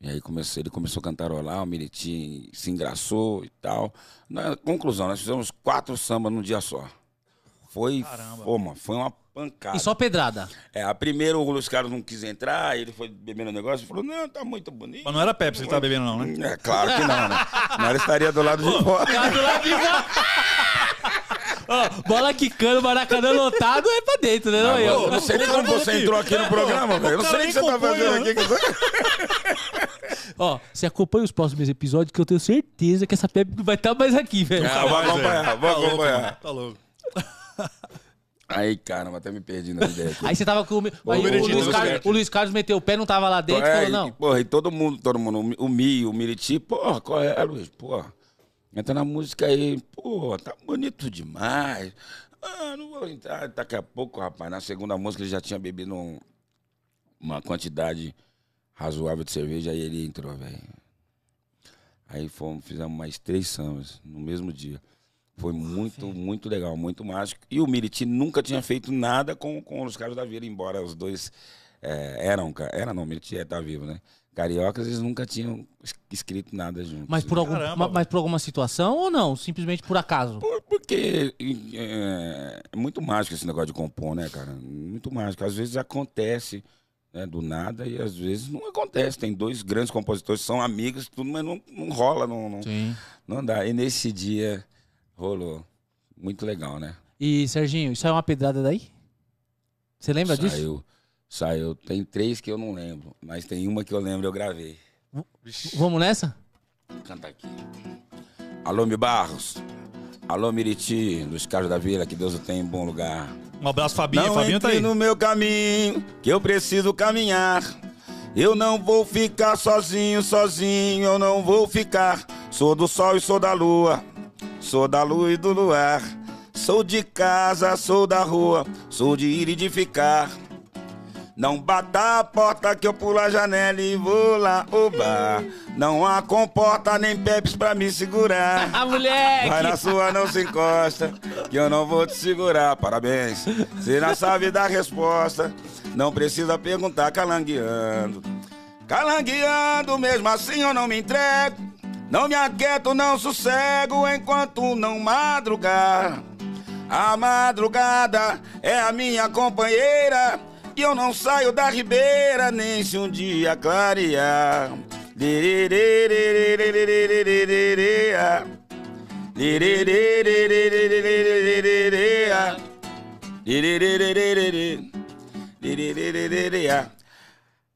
E aí comecei, ele começou a cantarolar, o Miriti se engraçou e tal. Na conclusão, nós fizemos quatro sambas num dia só. Foi,
Caramba.
pô, mano, foi uma pancada.
E só pedrada.
É, a primeiro o Luiz Carlos não quis entrar, ele foi bebendo o negócio e falou, não, tá muito bonito.
Mas não era Pepsi que ele tava bebendo, não, né?
É, claro que não, né? Não, ele estaria do lado de fora.
Tá do lado de fora. Ó, bola quicando, maracanã lotado, é pra dentro, né? Não,
Agora,
eu,
eu não sei nem como você entrou aqui no programa, velho. Eu não sei nem o que você tá fazendo aqui.
Ó, você acompanha os próximos episódios que eu tenho certeza que essa Pepe não vai estar mais aqui, velho.
Ah, vou
Mas,
acompanhar,
velho.
vou
Tá louco,
acompanhar.
mano, Tá louco.
Aí, caramba, até me perdi na ideia aqui.
Aí você tava com o. Aí o,
Benedito,
Luiz Carlos, o Luiz Carlos meteu o pé, não tava lá dentro,
É,
falou,
e-
não.
Porra, e todo mundo, todo mundo, o Mi, o Miriti, porra, qual é, Luiz? Porra, entra na música aí, porra, tá bonito demais. Ah, não vou entrar. Daqui a pouco, rapaz, na segunda música ele já tinha bebido um- uma quantidade razoável de cerveja, aí ele entrou, velho. Aí fomos, fizemos mais três sambas no mesmo dia. Foi muito, muito legal, muito mágico. E o Miriti nunca tinha feito nada com, com os caras da Vila, embora os dois é, eram, era não, o Miriti é, tá vivo, né? Cariocas, eles nunca tinham es- escrito nada juntos.
Mas por, algum,
Caramba,
mas por alguma situação ou não? Simplesmente por acaso?
Por- porque é, é muito mágico esse negócio de compor, né, cara? Muito mágico. Às vezes acontece né, do nada e às vezes não acontece. Tem dois grandes compositores, são amigos, tudo, mas não, não rola, não, não,
Sim.
não dá. E nesse dia rolou. Muito legal, né?
E, Serginho, isso é uma pedrada daí? Você lembra disso?
Saiu. Tem três que eu não lembro, mas tem uma que eu lembro, eu gravei.
Vamos nessa?
Canta aqui. Alô, Mi Barros. Alô, Miriti, dos Carlos da Vila, que Deus o tenha em bom lugar.
Um abraço, Fabinho.
Não
Fabinho tá aí.
no meu caminho, que eu preciso caminhar. Eu não vou ficar sozinho, sozinho, eu não vou ficar. Sou do sol e sou da lua, sou da lua e do luar. Sou de casa, sou da rua, sou de ir e de ficar. Não bata a porta que eu pulo a janela e vou lá, oba. Não há comporta nem pepes pra me segurar.
Ah, moleque!
Vai na sua, não se encosta, que eu não vou te segurar. Parabéns. Você já sabe da resposta, não precisa perguntar calangueando. Calangueando, mesmo assim eu não me entrego. Não me aquieto, não sossego enquanto não madrugar. A madrugada é a minha companheira e eu não saio da ribeira nem se um dia clarear.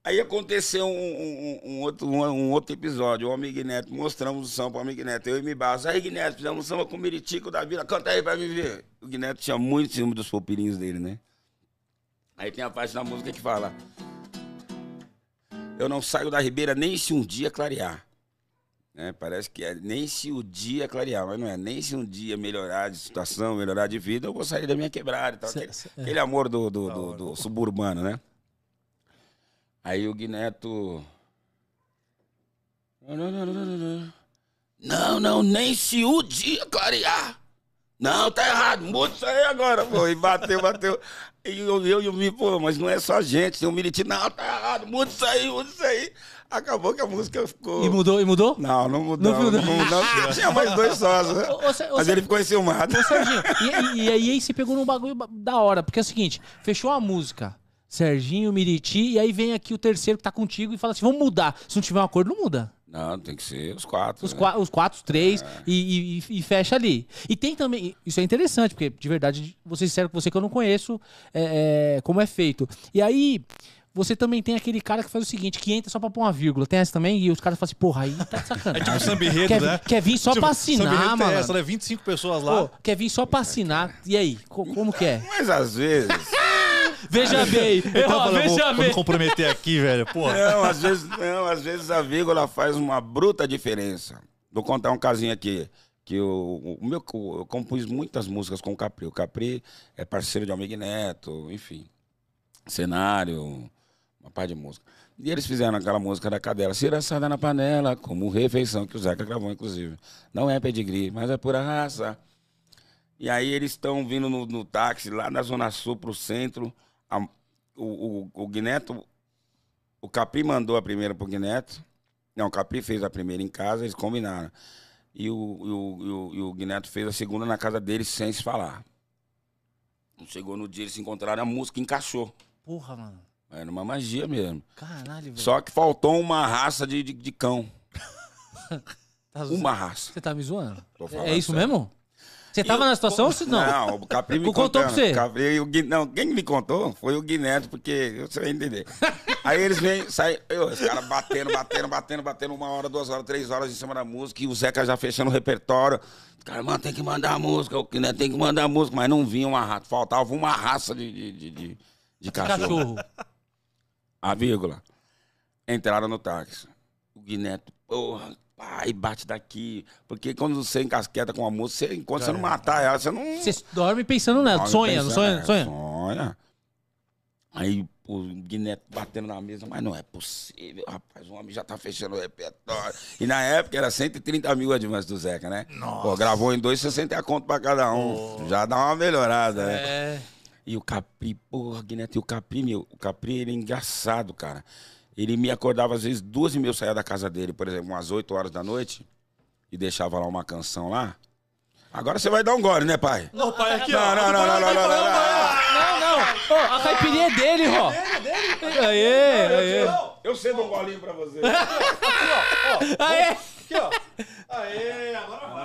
Aí aconteceu um, um, um, outro, um, outro, episódio. O Homem Igneto, mostramos o samba para o Homem Igneto. Eu e Mibas. Aí, Guineto fizemos um samba com o Miritico da Vila. Canta aí para me ver. O Guineto tinha muito ciúme dos popirinhos dele, né? Aí tem a parte da música que fala: Eu não saio da Ribeira nem se um dia clarear. Né? Parece que é nem se o dia clarear, mas não é. Nem se um dia melhorar de situação, melhorar de vida, eu vou sair da minha quebrada e tal. Aquele,
cê-
aquele amor do, do, do- do suburbano, né? Aí o Guineto. Não, não, nem se o dia clarear. Não, tá errado, muda isso aí agora, pô. E bateu, bateu. E eu, eu, eu vi, pô, mas não é só a gente, tem um militante. Não, tá errado, muda isso aí, muda isso aí. Acabou que a música ficou.
E mudou, e mudou?
Não, não mudou.
Não
Não,
mudou.
não, tinha mais dois sócios, né?
Ô, ô, Sé- ô,
Mas ele ficou enciumado.
Ô, Serginho, e, e- e aí você pegou num bagulho ba- da hora, porque é o seguinte, fechou a música, Serginho, Miriti, e aí vem aqui o terceiro que tá contigo e fala assim, vamos mudar. Se não tiver um acordo, não muda.
Não, tem que ser os quatro.
Os,
né?
qua- os quatro, os três, e, e- e fecha ali. E tem também, isso é interessante, porque de verdade, vou ser sincero com você que eu não conheço é, é, como é feito. E aí, você também tem aquele cara que faz o seguinte, que entra só pra pôr uma vírgula. Tem essa também? E os caras falam assim, porra, aí tá de sacanagem.
É tipo samba enredo,
quer,
né?
quer vir só
Tipo,
pra assinar, mano.
Essa, né? 25 pessoas lá.
Pô, quer vir só pra assinar. E aí, co- como que é?
Mas às vezes.
Veja bem, ó,
eu vou,
veja
vou me
bem.
comprometer aqui, velho. Porra.
Não, às vezes, não, às vezes a vírgula faz uma bruta diferença. Vou contar um casinho aqui. Que o, o meu, eu compus muitas músicas com o Capri. O Capri é parceiro de Almig Neto, enfim. Cenário, uma par de música. E eles fizeram aquela música da cadela, Ciraçada na panela, como refeição, que o Zeca gravou, inclusive. Não é pedigree, mas é pura raça. E aí eles estão vindo no, no táxi lá da Zona Sul pro centro. A- o, o, o Guineto o Capri mandou a primeira pro Guineto. Não, o Capri fez a primeira em casa, eles combinaram. E o, o, o, o Guineto fez a segunda na casa dele sem se falar. Chegou no dia, eles se encontraram, a música encaixou.
Porra, mano.
Era uma magia mesmo.
Caralho, velho.
Só que faltou uma raça de, de, de cão.
Tá-
Uma raça.
Você tá me zoando? É isso
sério.
mesmo? Você tava na situação ou se não?
Não, o Capri me
Contou
contou.
pra você?
Capri, o Gui- não, quem me contou foi o Guineto, porque você vai entender. Aí eles vêm, saem, eu, os caras batendo, batendo, batendo, batendo uma hora, duas horas, três horas em cima da música, e o Zeca já fechando o repertório. Os caras, mano, tem que mandar a música, o Guineto tem que mandar a música, mas não vinha uma raça, faltava uma raça de, de, de, de- de cachorro.
Cachorro.
A vírgula. Entraram no táxi. O Guineto, porra, pai, bate daqui. Porque quando você encasqueta com a música, você, enquanto você não matar ela, você não.
Você dorme pensando nela.
Dorme
Sonha,
pensando,
sonha? Sonha?
Sonha. Aí o Guineto batendo na mesa, mas não é possível, rapaz, o homem já tá fechando o repertório. E na época era 130 mil advances do Zeca, né? Pô, gravou em 2,60 a conta pra cada um. Já dá uma melhorada, né?
É.
E o Capri, porra, Guineto, e o Capri, meu, o Capri, ele é engraçado, cara. Ele me acordava às vezes duas e meia, eu saía da casa dele, por exemplo, umas 8 horas da noite, e deixava lá uma canção lá. Agora você vai dar um gole, né, pai?
Não, pai, aqui,
Não, não, não, não, não, não, não, não.
Não, não. Ô, a caipirinha é dele, ó. Aê, aê.
Eu dar um golinho pra você.
Aê.
Aqui, ó. Aê, agora vai.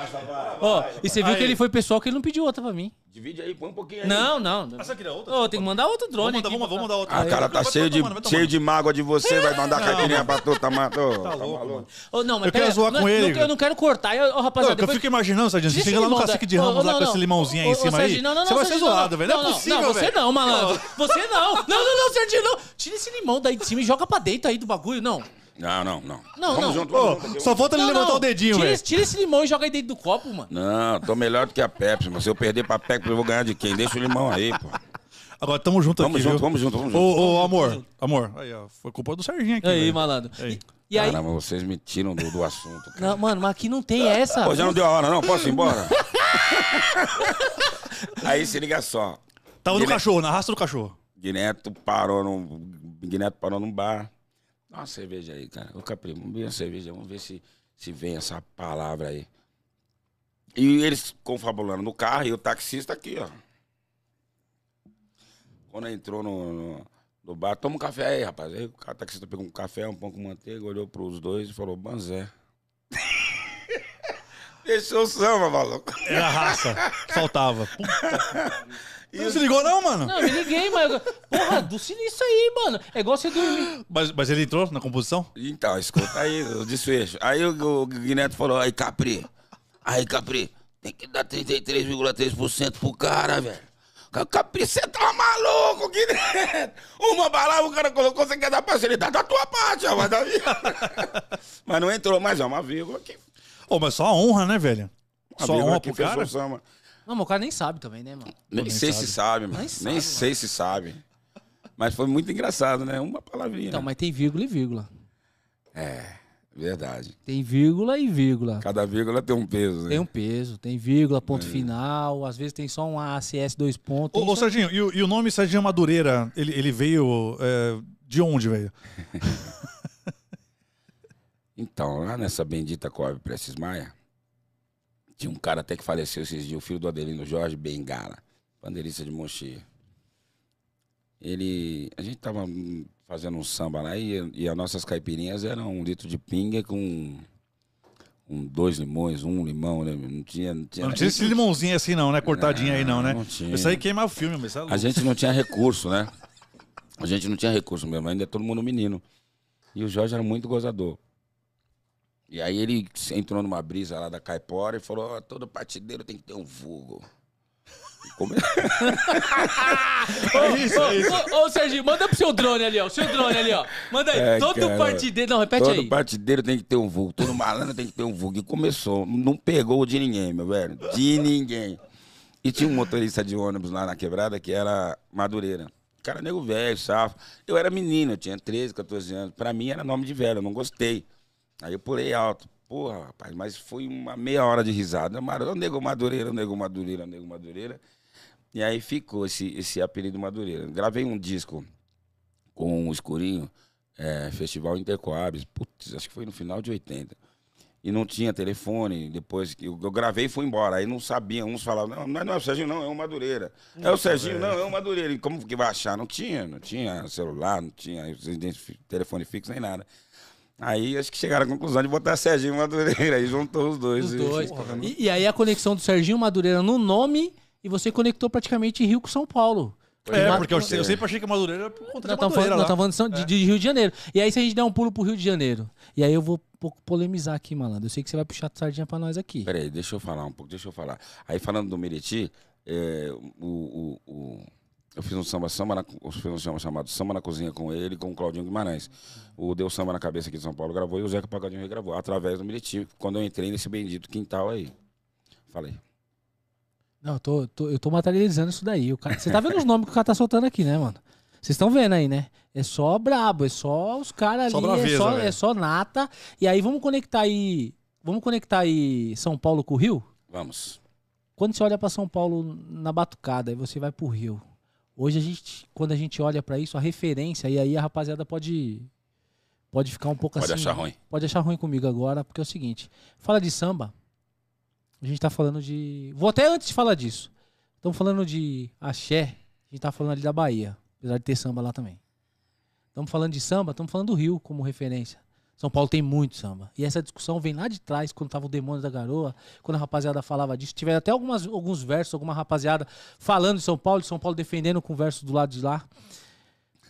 Ó, e você viu
Aí.
que ele foi pessoal que ele não pediu outra pra mim.
Divide aí, põe um pouquinho aí.
Não, não.
Ah, Você queria outra?
Ô, tem que mandar outro drone
Vamos mandar,
aqui.
vamos, vamos mandar outra.
Ah, o cara tá
Vai
cheio de,
tomando, vai
cheio de mágoa de você, vai mandar caipirinha pra tu, tá, ma- tô, tá
louco.
Ô, não, mas
Eu
pera,
quero zoar
não,
com
não,
ele.
Eu não quero cortar. Ô, rapaziada,
eu fico imaginando, Sardinha, você chega lá no cacique de Ramos lá
não,
com
não.
esse limãozinho aí em cima aí.
Não, não,
Você
não,
vai ser zoado, velho. Não é
Não,
possível,
Não, você não, malandro. Você não. Não, não, não, Serginho, não. Tira esse limão daí de cima e joga pra dentro aí do bagulho, não.
Não, não, não.
Não,
vamos
não.
junto,
Ô,
vamos junto. aqui,
só falta ele
Não,
levantar
não.
o dedinho,
tira,
velho.
esse- tira esse limão e joga aí dentro do copo, mano.
Não, tô melhor do que a Pepsi, mas se eu perder pra Pepsi, eu vou ganhar de quem? Deixa o limão aí, pô.
Agora tamo junto
Vamos
aqui,
junto,
viu?
vamos junto, vamos junto.
Ô, ô, amor, amor. Aí, ó, foi culpa do Serginho aqui,
Aí,
velho.
malandro.
Aí.
E aí.
Caramba, vocês me tiram do, do assunto, cara.
Não, mano, mas aqui não tem essa.
Pô, já não deu a hora, não? Posso ir embora? aí se liga só.
Tava no cachorro, na raça do cachorro.
Guineto parou num. Guineto parou num bar. Dá uma cerveja aí, cara. Ô Capri, vamos ver a cerveja, vamos ver se, se vem essa palavra aí. E eles confabulando no carro e o taxista aqui, ó. Quando entrou no, no, no bar, toma um café aí, rapaz. Aí o cara- taxista pegou um café, um pão com manteiga, olhou pros dois e falou, banzé. Deixou o samba, maluco.
Era a raça. Faltava. Puta. Você não se ligou, não, mano?
Não, me liguei, mas. Porra, do sinistro aí, mano. É igual você dormir.
Mas, mas ele entrou na composição?
Então, escuta aí o desfecho. Aí o, o Guineto falou, aí Capri, aí Capri, tem que dar 33,3% pro cara, velho. Ca- Capri, você tá maluco, Guineto? Uma palavra o cara colocou, você quer dar parcialidade da tua parte, rapaz. da minha. Mas não entrou, mas é uma vírgula aqui.
Ô, mas só a honra, né, velho?
Uma
Só honra
que
pro cara.
o samba.
Não, mas o cara nem sabe também, né, mano?
Nem,
nem
sei
sabe.
se sabe, mano.
Nem
Nem,
sabe,
sei se sabe. Mas foi muito engraçado, né? Uma palavrinha.
Então, mas tem vírgula e vírgula.
Verdade.
Tem vírgula e vírgula.
Cada vírgula tem um peso, né?
Tem um peso, tem vírgula, ponto final, às vezes tem só um ACS dois pontos.
Ô, ô
é-
Serginho, e, o- e o nome Serginho Madureira, ele, ele veio é, de onde, velho?
Então, lá nessa bendita Coab Prestes Maia, tinha um cara até que faleceu esses dias, o filho do Adelino Jorge Bengala, pandeirista de Mochia. Ele. A gente tava fazendo um samba lá e, e as nossas caipirinhas eram um litro de pinga com, com dois limões, um limão, né? Não tinha. Não tinha,
Não tinha esse limãozinho assim, não, né? Cortadinho aí, não, né?
Não tinha.
Isso aí queima o filme, mas é.
A gente não tinha recurso, né? A gente não tinha recurso mesmo, ainda é todo mundo menino. E o Jorge era muito gozador. E aí ele entrou numa brisa lá da Caipora e falou, ó, todo partideiro tem que ter um vulgo. E come-
Ô, ô, ô, ô, Serginho, manda pro seu drone ali, ó. Seu drone ali, ó. Manda aí.
É,
Todo
cara.
partideiro. Não, repete
todo
aí.
partideiro tem que ter um vulgo, todo malandro tem que ter um vulgo. E começou, não pegou de ninguém, meu velho, de ninguém. E tinha um motorista de ônibus lá na quebrada que era Madureira. Cara, nego velho, safo. Eu era menino, eu tinha 13, 14 anos. Pra mim era nome de velho, eu não gostei. Aí eu pulei alto. Porra, rapaz, mas foi uma meia hora de risada. Mano, eu nego Madureira, nego Madureira, nego Madureira. E aí ficou esse, esse apelido Madureira. Gravei um disco com o Escurinho, é, Festival Intercoabs. Putz, acho que foi no final de 80. E não tinha telefone, depois que eu, gravei e fui embora. Aí não sabia, uns falavam, não, não é, não é o Serginho, não, é o Madureira. É o Serginho, não, é o Madureira. E como que vai achar? Não tinha, não tinha celular, não tinha telefone fixo nem nada. Aí acho que chegaram à conclusão de botar Serginho Madureira, aí juntou os dois.
Os
E-
dois.
Não-
E, e aí a conexão do Serginho Madureira no nome e você conectou praticamente Rio com São Paulo.
É,
Ma-
porque eu, se- eu sempre achei que Madureira era por conta
Nós
de
estamos
Madureira
falando, nós
lá.
tamo falando de São- de, de Rio de Janeiro. E aí, se a gente der um pulo pro Rio de Janeiro, e aí eu vou um pouco polemizar aqui, malandro. Eu sei que você vai puxar sardinha pra nós aqui.
Peraí, deixa eu falar um pouco, deixa eu falar. Aí falando do Meriti, é, o, o- o- eu fiz um samba, samba na, eu fiz um samba chamado Samba na Cozinha com ele e com o Claudinho Guimarães. O Deu Samba na Cabeça aqui de São Paulo gravou e o Zeca Pagodinho regravou, através do Meriti, quando eu entrei nesse bendito quintal aí. Falei.
Não, eu tô, tô- eu tô materializando isso daí. O cara, você tá vendo os nomes que o cara tá soltando aqui, né, mano? Vocês estão vendo aí, né? É só brabo, é só os caras
Só
ali, é,
braveza,
só,
velho.
é só nata. E aí vamos conectar aí. Vamos conectar aí São Paulo com o Rio?
Vamos.
Quando você olha pra São Paulo na batucada, aí você vai pro Rio. Hoje a gente, quando a gente olha pra isso, a referência, e aí a rapaziada pode pode ficar um pouco
Pode
assim.
achar ruim.
Pode achar ruim comigo agora, porque é o seguinte, fala de samba. A gente tá falando de, vou até antes de falar disso. Estamos falando de axé, a gente tá falando ali da Bahia, apesar de ter samba lá também. Estamos falando de samba, estamos falando do Rio como referência. São Paulo tem muito samba. E essa discussão vem lá de trás, quando tava o Demônio da Garoa, quando a rapaziada falava disso. Tiveram até algumas, alguns versos, alguma rapaziada falando de São Paulo, de São Paulo defendendo com verso do lado de lá.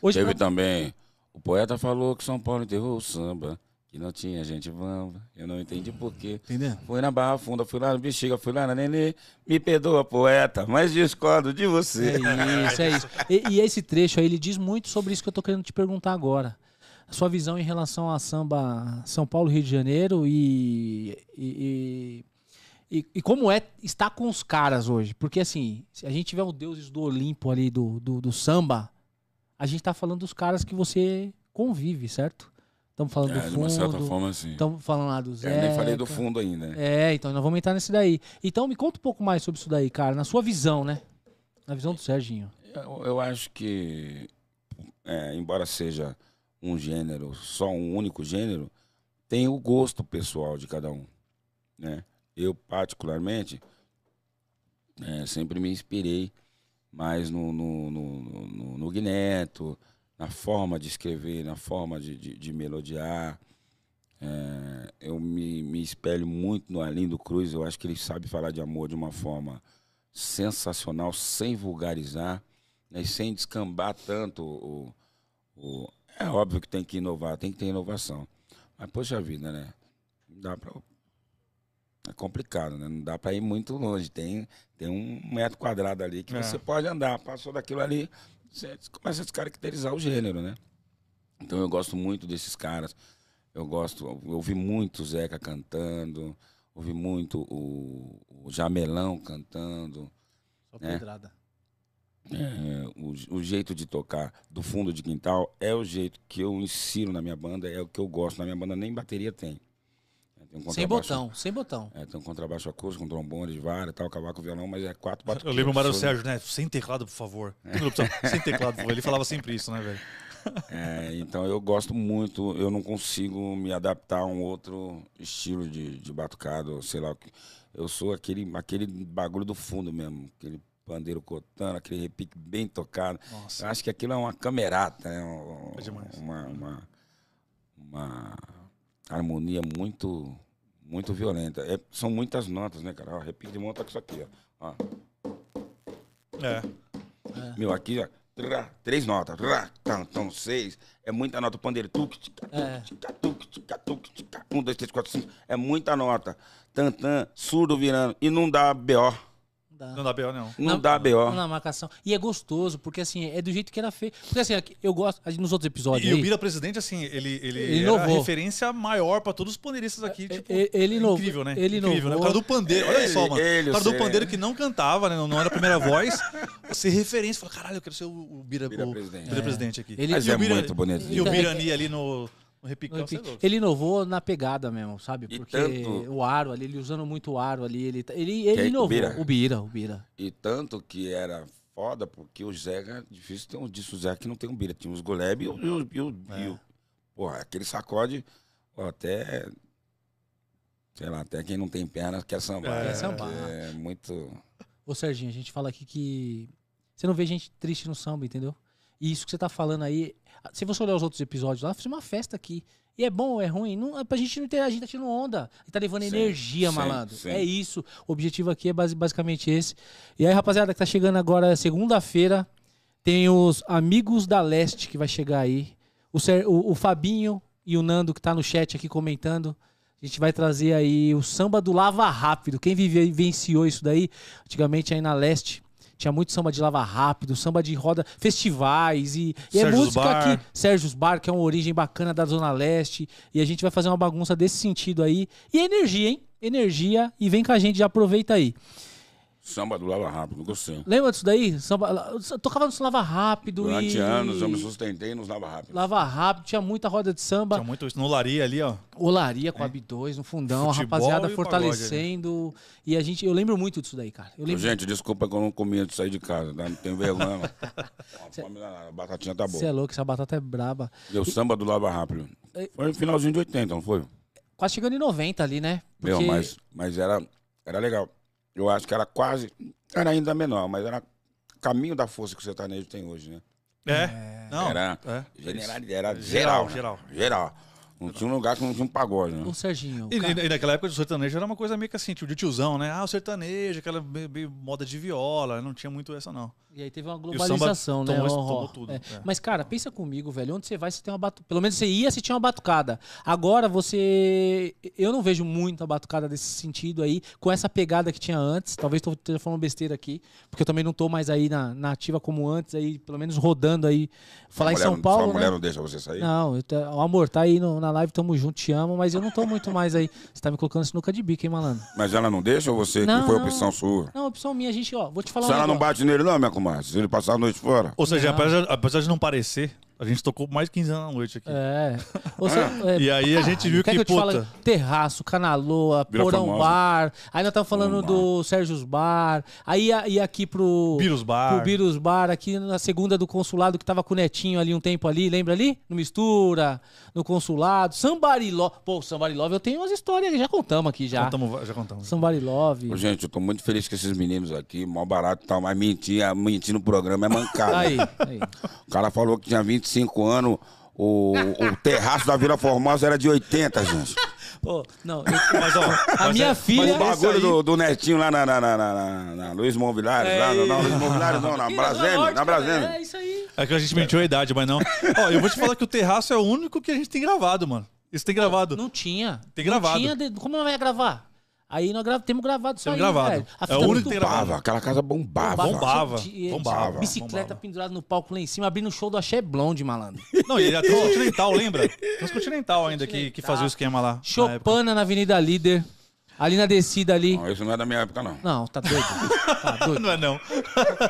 Hoje,
Teve
pra-
também. O poeta falou que São Paulo enterrou o samba, que não tinha gente vamba. Eu não entendi por quê.
Entendeu?
Fui na Barra Funda, fui lá no Bexiga, fui lá na Nenê. Me perdoa, poeta, mas discordo de você.
É isso, é isso. E, e esse trecho aí, ele diz muito sobre isso que eu tô querendo te perguntar agora. A sua visão em relação a samba São Paulo, Rio de Janeiro e, e, e, e- como é estar com os caras hoje. Porque assim, se a gente tiver os deuses do Olimpo ali, do, do, do samba, a gente tá falando dos caras que você convive, certo? Estamos falando
É,
do
de uma certa
fundo,
forma, assim.
estamos falando lá do
Eu
Zé.
nem falei do fundo ainda. né?
É, então nós vamos entrar nesse daí. Então me conta um pouco mais sobre isso daí, cara, na sua visão, né? Na visão do Serginho.
Eu, eu acho que, é, embora seja um gênero, só um único gênero, tem o gosto pessoal de cada um. Né? Eu, particularmente, é, sempre me inspirei mais no, no, no, no, no Guineto, na forma de escrever, na forma de, de, de melodiar. É, eu me, me espelho muito no Arlindo Cruz, eu acho que ele sabe falar de amor de uma forma sensacional, sem vulgarizar, né, e sem descambar tanto o, o- É óbvio que tem que inovar, tem que ter inovação. Mas, poxa vida, né? Não dá pra. É complicado, né? Não dá pra ir muito longe. Tem, tem um metro quadrado ali que
É.
você pode andar. Passou daquilo ali, você começa a descaracterizar o gênero, né? Então eu gosto muito desses caras. Eu gosto, eu ouvi muito o Zeca cantando, ouvi muito o, o Jamelão cantando.
Só
É.
pedrada.
É, o, o jeito de tocar do fundo de quintal é o jeito que eu ensino na minha banda, é o que eu gosto. Na minha banda nem bateria tem. Tem um
Sem
contrabaixo-
botão, sem botão.
É, tem um contrabaixo acústico, um trombone de vara tal, cavaco, violão, mas é quatro batuques.
Eu lembro o Mário Sérgio, né? Sem teclado, por favor. Opção, Sem teclado, por favor. Ele falava sempre isso, né, velho?
É, então eu gosto muito, eu não consigo me adaptar a um outro estilo de, de batucado, sei lá. o que- Eu sou aquele, aquele bagulho do fundo mesmo, aquele pandeiro cotando, aquele repique bem tocado.
Nossa.
Eu acho que aquilo é uma camerata, né? Um-
É demais.
Uma, uma, uma harmonia muito, muito violenta. É, são muitas notas, né, cara? Ó, repique de mão tá com isso aqui, ó. ó.
É.
Meu, aqui, ó. trá, Três notas. trá, Então, então, seis. É muita nota. O pandeiro. Tuc, tica,
É.
tica, tuc, tica, tuc, tica. Um, dois, três, quatro, cinco. É muita nota. Tantã, surdo virando. E não dá BO.
Dá.
Não dá B.O. não.
Não dá BO.
Na marcação. E é gostoso, porque assim, é do jeito que era feito. Porque assim, aqui, eu gosto, nos outros episódios.
E
aí,
o Bira Presidente, assim, ele, ele,
Ele
era a referência maior pra todos os pandeiristas aqui. Tipo,
ele- ele inovou-
incrível, né?
ele
incrível, né? O
inovou.
cara do pandeiro, olha só, mano.
ele,
o cara do pandeiro que não cantava, né? Não, não era a primeira voz. Ser referência, fala, caralho, eu quero ser o, o Bira,
Bira
o
Presidente.
Bira Presidente aqui.
Ele-
Mas
E o
é
Bira-
muito bonito.
E o Birani ali no, no repicão, você é louco.
Ele inovou na pegada mesmo, sabe?
E
Porque
tanto-
o aro ali, ele usando muito o aro ali, ele, tá- ele, ele?
O
inovou.
Bira?
O Bira, o Bira.
E tanto que era foda, porque o Zega, difícil ter um disco Zega que não tem um Bira. Tinha os Goleb e o. E o, o,
É.
e o- porra, aquele sacode, até. Sei lá, até quem não tem perna quer sambar.
É,
quer sambar.
É muito.
Ô, Serginho, a gente fala aqui que você não vê gente triste no samba, entendeu? E isso que você tá falando aí, se você olhar os outros episódios lá, fiz uma festa aqui. E é bom ou é ruim? Não, é pra gente não ter, a gente tá tirando onda. A gente tá levando
Sim,
energia,
sim,
malandro.
sim.
É isso. O objetivo aqui é basi- basicamente esse. E aí, rapaziada, que tá chegando agora, segunda-feira, tem os Amigos da Leste que vai chegar aí. O, Ser- o- o Fabinho e o Nando que tá no chat aqui comentando. A gente vai trazer aí o samba do Lava Rápido. Quem viveu, vivenciou isso daí, antigamente aí na Leste, tinha muito samba de lava rápido, samba de roda, festivais e, e é música
Bar.
aqui. Sérgio's Bar, que é uma origem bacana da Zona Leste. E a gente vai fazer uma bagunça desse sentido aí. E energia, hein? Energia. E vem com a gente, já aproveita aí.
Samba do Lava Rápido, gostei.
Lembra disso daí? Samba, tocava no Lava Rápido
Durante
e...
anos eu me sustentei nos Lava Rápido.
Lava Rápido, tinha muita roda de samba.
Tinha muito isso. No Laria ali, ó.
Olaria com a B2 no fundão, a
Futebol
rapaziada
e
fortalecendo. E a gente, eu lembro muito disso daí, cara. Eu lembro.
Gente, desculpa que eu não comi antes de sair de casa, tá? Não tenho vergonha, A batatinha tá
Você é
boa.
louco, essa batata é braba.
E o samba do Lava Rápido. Foi no finalzinho de 80, não foi?
Quase chegando em 90 ali, né?
Meu,
Porque-
mas, mas era, era legal. Eu acho que era quase. Era ainda menor, mas era caminho da força que o sertanejo tem hoje, né?
É. Não.
Era,
é.
generalidade, era
Geral,
geral. né?
geral.
Geral. Não tinha um lugar que não tinha um pagode, né?
Ô, Serginho,
E,
cara,
e naquela época o sertanejo era uma coisa meio que assim, tipo de tiozão, né? Ah, o sertanejo, aquela meio- meio moda de viola, não tinha muito essa não.
e aí teve uma
o samba
globalização, né?
tomou-
ó.
tomou tudo,
É.
é.
Mas, cara, pensa comigo, velho. Onde você vai, você tem uma batucada. Pelo menos você ia, você tinha uma batucada. Agora você. Eu não vejo muita batucada desse sentido aí, com essa pegada que tinha antes. Talvez esteja falando besteira aqui, porque eu também não tô mais aí na, na ativa como antes, aí, pelo menos rodando aí. Falar em São Paulo.
Sua
né?
mulher não deixa você sair?
Não, eu o amor, tá aí no- na live, tamo junto, te amo, mas eu não tô muito mais aí. Você tá me colocando sinuca de bico, hein, malandro?
Mas ela não deixa ou você
Não,
que foi
não.
opção sua?
Não, opção minha, a gente, ó, vou te falar
Se
um
ela não
negócio.
bate nele, não, minha comadre. Se ele passar a noite fora.
Ou seja,
Não.
apesar, apesar de não parecer, a gente tocou mais de 15 anos na noite aqui.
É. Você, é,
E aí a gente viu que,
que fale?
puta,
Terraço, Canaloa,
Vila
Porão
Formosa.
Bar. Aí nós estamos falando do Sérgio's Bar. Aí ia, aqui pro.
Birus Bar.
Pro Birus Bar, aqui na segunda do consulado, que tava com o Netinho ali um tempo ali, lembra ali? No Mistura, no consulado. Somebody Love. Pô, Somebody Love, eu tenho umas histórias, já contamos aqui já.
contamos, já contamos.
Somebody Love.
Ô, gente, eu tô muito feliz com esses meninos aqui, mó barato e tal, mas mentir, mentir no programa é mancada.
Aí, aí.
O cara falou que tinha 25 anos, o, o terraço da Vila Formosa era de 80, gente.
Pô, não, eu-
Mas, ó,
a
mas
minha
é-
filha.
O bagulho do, do Netinho lá na, na, na, na, na- na Luiz Mobiliários, lá, no- não, Luiz não, na
Norte,
na
cara,
Brasília.
É isso aí.
É que a gente mentiu a idade, mas não. Ó, eu vou te falar que o terraço é o único que a gente tem gravado, mano. Isso tem gravado.
Não tinha.
Tem
Não
gravado.
tinha de- Como não vai gravar? Aí nós temos gravado isso
Temos
aí,
gravado.
velho. A
É
fita
o único que.
Bombava, aquela casa bombava.
Bombava.
De-
bombava,
Bicicleta
bombava.
pendurada no palco lá em cima, abrindo o show do Axé Blonde, malandro.
Não, e a Transcontinental, lembra? Transcontinental ainda que, que fazia o esquema lá. na.
Chopana na Avenida Líder. Ali na descida ali.
Não, isso não é da minha época, não.
Não, tá doido. Tá doido.
Não é não.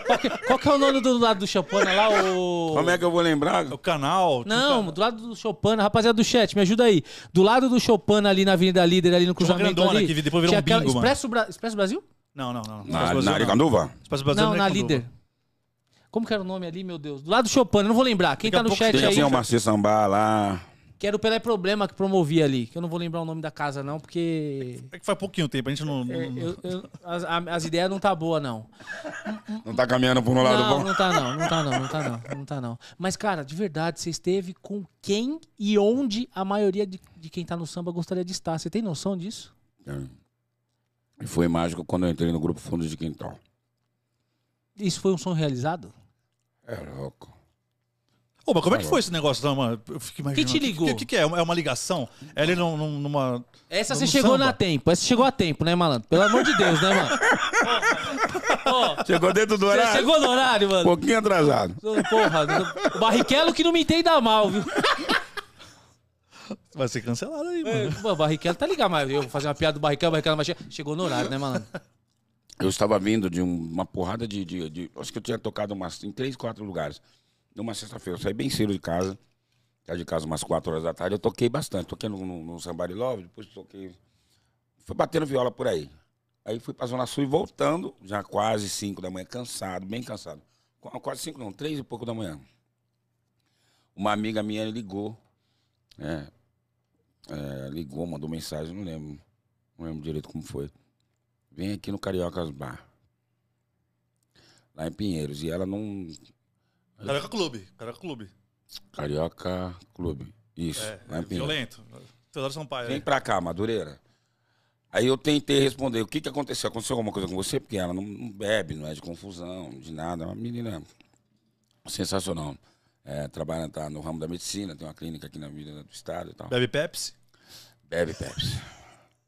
Qual que, qual que é o nome do lado do Chopana lá? O...
Como é que eu vou lembrar?
O canal.
Não, do lado do Chopana, rapaziada do chat, me ajuda aí. Do lado do Chopana ali na Avenida Líder, ali no
uma
cruzamento
grandona
ali.
que depois virou
tinha
um bingo, mano.
Expresso, Bra- Expresso Brasil?
Não, não, não.
Na,
Brasil,
na
não.
Aricanduva?
Espaço Brasil
Não,
é
na. Líder. Como que era o nome ali, meu Deus? Do lado do Chopana, eu não vou lembrar. Quem
Daqui
tá no chat aí,
tinha o Marci Sambá lá.
Que era o Pelé Problema que promovia ali. Que eu não vou lembrar o nome da casa, não, porque...
É que faz pouquinho tempo, a gente não.
é,
não-
eu- eu- as, a- as ideias não tá boa, não.
Não tá caminhando por um lado
Não,
bom?
não tá não, não tá não, não tá não, não tá não. Mas, cara, de verdade, você esteve com quem e onde a maioria de, de quem tá no samba gostaria de estar. Você tem noção disso?
E foi mágico quando eu entrei no grupo Fundo de Quintal.
Isso foi um sonho realizado?
É louco.
Ô, mas como é que foi esse negócio? Eu fico imaginando.
Quem te ligou?
O que, que, é? É uma- É uma ligação? É ele num- num- numa.
Essa você chegou
samba?
na tempo, essa você chegou a tempo, né, malandro? Pelo amor de Deus, né, mano? Ó,
Chegou dentro do
você
horário?
chegou no horário,
Um
mano?
pouquinho atrasado.
Porra, o Barrichello que não me entenda mal, viu?
Vai ser cancelado aí,
É,
mano.
pô, o Barrichello tá ligado, mas eu vou fazer uma piada do Barrichello, o Barrichello vai chegar. Chegou no horário, né, malandro?
Eu estava vindo de um- uma porrada de, de, de- Acho que eu tinha tocado umas, em três, quatro lugares. Numa sexta-feira. Eu saí bem cedo de casa. Saí de casa umas quatro horas da tarde. Eu toquei bastante. Toquei no, no, no Love, depois toquei. Fui batendo viola por aí. Aí fui pra Zona Sul e voltando, já quase cinco da manhã, cansado, bem cansado. Qu- Quase cinco, não, três e pouco da manhã. Uma amiga minha ligou. É, é, ligou, mandou mensagem, não lembro. Não lembro direito como foi. Vem aqui no Cariocas Bar. Lá em Pinheiros. E ela não.
Carioca Clube. Carioca Clube.
Carioca Clube. Isso,
É,
Pinheiros.
violento. Teodoro Sampaio.
Vem
é.
pra cá, Madureira. Aí eu tentei responder, o que que aconteceu? Aconteceu alguma coisa com você? Porque ela não, bebe, não é de confusão, de nada. É uma menina sensacional. É, trabalha tá, no ramo da medicina, tem uma clínica aqui na Avenida do Estado e tal.
Bebe Pepsi.
Bebe Pepsi.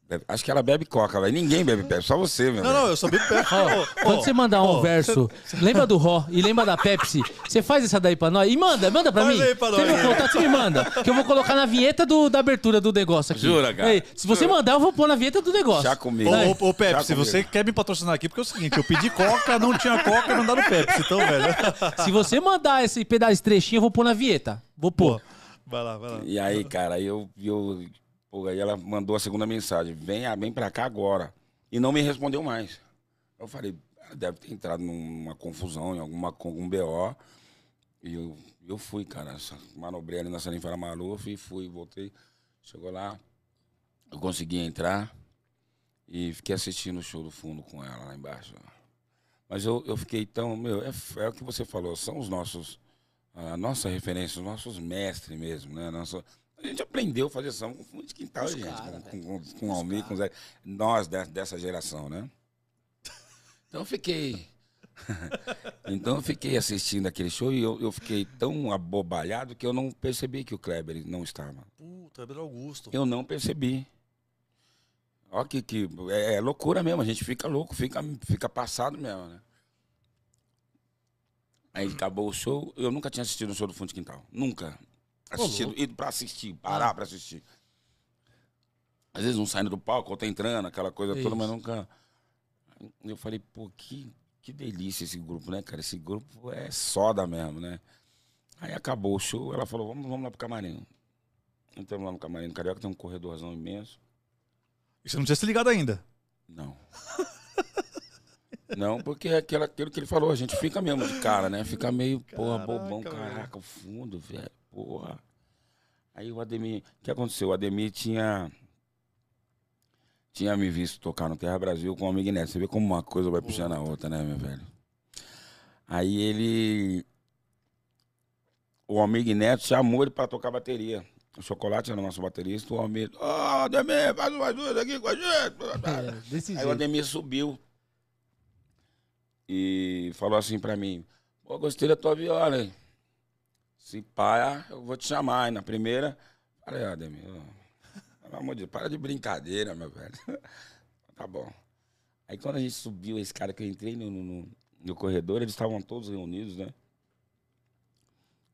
Bebe- Acho que ela bebe Coca, velho. Ninguém bebe Pepsi, só você, meu
Não,
velho.
não, eu só bebo Pepsi. Ô,
quando você mandar um verso, lembra do Ró e lembra da Pepsi, você faz essa daí pra nós e manda, manda pra
Faz
mim.
aí pra
Você
nós.
meu contato, você me manda. Que eu vou colocar na vinheta do, da abertura do negócio aqui.
Jura, cara?
Ei, se você mandar, eu vou pôr na vinheta do negócio.
Já comigo.
Ô, ô, Pepsi, você quer me patrocinar aqui porque é o seguinte, eu pedi Coca, não tinha Coca, mandaram Pepsi, então, velho.
Se você mandar esse pedaço trechinho, eu vou pôr na vinheta. Vou pôr.
Vai lá, vai lá.
E aí, cara, aí eu, eu pô, aí ela mandou a segunda mensagem, vem, vem pra cá agora. E não me respondeu mais. Eu falei, ela deve ter entrado numa confusão, em alguma, com algum BO. E eu, eu fui, cara, manobrei ali na Salinfera Maluf e fui, voltei. Chegou lá, eu consegui entrar e fiquei assistindo o show do fundo com ela lá embaixo. Mas eu, eu fiquei tão, meu, é, é o que você falou, são os nossos, a nossa referência, os nossos mestres mesmo, né? Nosso, a gente aprendeu a fazer samba com fundo de quintal, gente, com, com, com, com o Almir, com o Zé, nós de- dessa geração, né? Então eu fiquei. então eu fiquei assistindo aquele show e eu, eu fiquei tão abobalhado que eu não percebi que o Kleber não estava.
Puta, Pedro Augusto.
Eu não percebi. Olha que, que é, é loucura mesmo, a gente fica louco, fica, fica passado mesmo, né? Aí acabou o show, eu nunca tinha assistido um show do Fundo de Quintal. Nunca. Assistido, ido pra assistir, parar pra assistir. Às vezes um saindo do palco, outro entrando, aquela coisa toda,
Isso.
mas nunca. Eu falei, pô, que, que delícia esse grupo, né, cara? Esse grupo é soda mesmo, né? Aí acabou o show, ela falou, vamos, vamos lá pro camarim. Entramos lá no camarim do Carioca, tem um corredorzão imenso.
E você não tinha se ligado ainda.
Não. Não, porque é aquela, aquilo que ele falou, a gente fica mesmo de cara, né? Fica meio, porra, bobão, caraca, o fundo, velho, porra. Aí o Ademir, o que aconteceu? O Ademir tinha tinha me visto tocar no Terra Brasil com o Amigo Neto. Você vê como uma coisa vai puxando a outra, né, meu velho? Aí ele. O Amigo Neto chamou ele pra tocar bateria. O Chocolate era o nosso baterista. O Almir, ó, Ademir, faz uma ajuda aqui com a gente.
É,
Aí o. Ademir subiu e falou assim pra mim: Pô, gostei da tua viola, hein? Se pá, eu vou te chamar. Aí na primeira, falei: "Ah, Ademir, pelo amor de Deus, para de brincadeira, meu velho. tá bom. Aí quando a gente subiu, esse cara que eu entrei no, no, no corredor, eles estavam todos reunidos, né?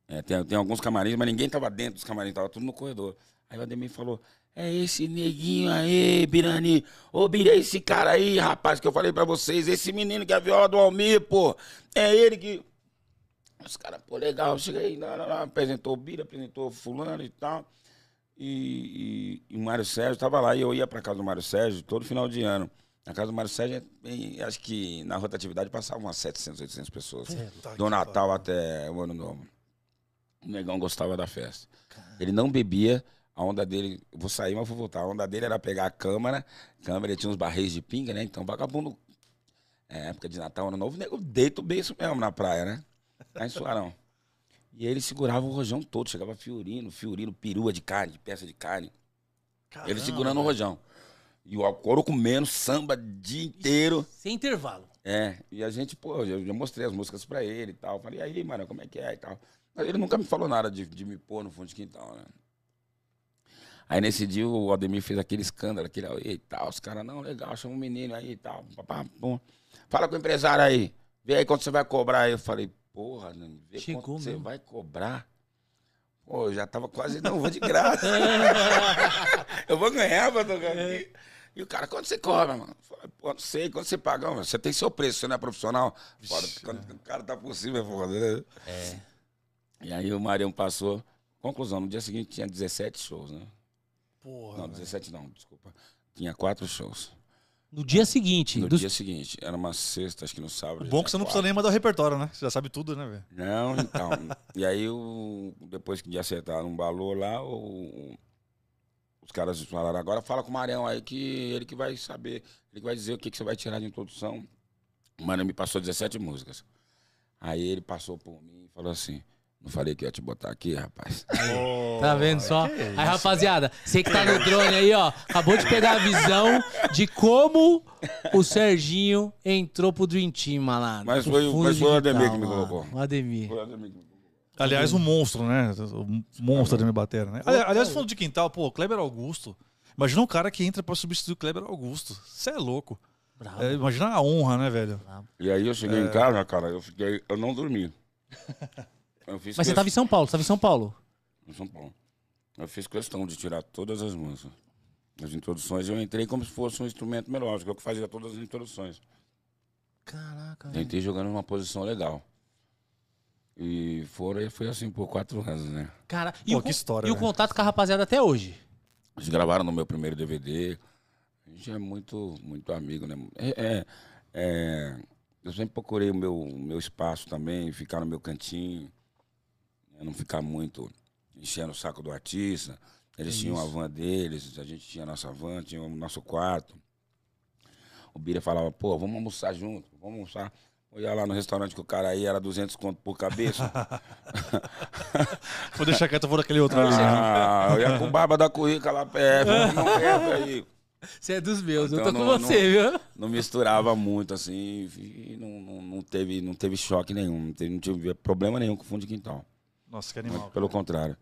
É, tem, tem alguns camarins, mas ninguém tava dentro dos camarins, tava tudo no corredor. Aí o Ademir falou: É esse neguinho aí, Birani. Ô, Bira, esse cara aí, rapaz, que eu falei pra vocês. Esse menino que é a viola do Almir, pô. É ele que. Os caras, pô, legal. Cheguei, lá, lá, lá, apresentou o Bira, apresentou fulano e tal. E, e, e o Mário Sérgio tava lá. E eu ia pra casa do Mário Sérgio todo final de ano. Na casa do Mário Sérgio, é bem- acho que na rotatividade passavam umas 700, 800 pessoas. do Natal até o Ano Novo. O negão gostava da festa. Ele não bebia, a onda dele, vou sair, mas vou voltar. A onda dele era pegar a câmera, câmera ele tinha uns barris de pinga, né? Então, vagabundo, é, época de Natal, Ano Novo, o nego deita o beiço mesmo na praia, né? Lá em Suarão. E ele segurava o rojão todo, chegava fiorino, fiorino, perua de carne, de peça de carne. ele segurando o rojão. E o couro comendo, samba o dia inteiro.
Sem intervalo.
É, e a gente, pô, eu já mostrei as músicas pra ele e tal. Falei, e aí, mano, como é que é e tal. Mas ele nunca me falou nada de, de me pôr no fundo de quintal, né? Aí nesse dia o Ademir fez aquele escândalo, aquele e tal. Os caras, não, legal, chama um menino aí e tal. papá, pum. Fala com o empresário aí. Vê aí quanto você vai cobrar. Aí eu falei, porra, não, vê
Chegou
quanto você vai cobrar. Pô, eu já tava quase, não, vou de graça. eu vou ganhar pra tocar aqui. E o cara, quanto você cobra, mano? Pô, não sei, quanto você paga? Mano? Você tem seu preço, você não é profissional. Foda, quando o cara tá por cima, é foda, né?
É.
E aí o Marião passou. Conclusão, no dia seguinte tinha 17 shows, né?
Porra,
Não,
velho.
17 não, desculpa. Tinha quatro shows.
No dia seguinte.
No
dos-
dia seguinte, era uma sexta, acho que no sábado.
O bom é que você não precisa nem mandar o repertório, né? Você já sabe tudo, né, velho?
Não, então. e aí, o, depois que de acertar um valor lá, o- os caras falaram, agora fala com o Marião aí que ele que vai saber, ele que vai dizer o que, que você vai tirar de introdução. O Marião me passou 17 músicas. Aí ele passou por mim e falou assim, não falei que ia te botar aqui, rapaz.
Tá vendo só?
que
Aí, rapaziada, você que tá no drone aí, ó, acabou de pegar a visão de como o Serginho entrou pro Dream Team, malandro.
Mas foi o-
fundo
mas foi o Ademir que me
mano.
colocou.
O Ademir.
Aliás, um monstro, né? O monstro da minha batera, né? Ali- Aliás, falando de quintal, pô, Kleber Augusto. Imagina um cara que entra pra substituir o Kleber Augusto. Você é louco.
Bravo.
É, imagina a honra, né, velho?
E aí eu cheguei em casa, cara, eu fiquei, eu não dormi. Eu fiz
Mas você
questão-
tava em São Paulo, você tava em São Paulo.
em São Paulo. Eu fiz questão de tirar todas as músicas. As introduções, eu entrei como se fosse um instrumento melódico, eu que fazia todas as introduções.
Caraca, velho.
Tentei jogando numa posição legal. E foram, foi assim por quatro anos, né?
Cara, e,
Pô,
o,
que história,
e o
né?
contato com a rapaziada até hoje.
Eles gravaram no meu primeiro DVD. A gente é muito, muito amigo, né? É, é- é, eu sempre procurei o meu, o meu espaço também, ficar no meu cantinho, né? não ficar muito enchendo o saco do artista. Eles tinham a van deles, a gente tinha a nossa van, tinha o nosso quarto. O Bira falava, pô, vamos almoçar junto, vamos almoçar. Eu ia lá no restaurante que o cara aí era 200 conto por cabeça.
Vou deixar quieto, eu vou daquele outro ali.
ah, eu ia com barba da currica lá perto, não perto aí.
Você é dos meus, eu
Então,
tô com
não-
você, viu?
não misturava muito, assim, e não, não, não teve, não teve choque nenhum, não, teve, não tive problema nenhum com fundo de quintal.
Nossa, que animal.
pelo contrário.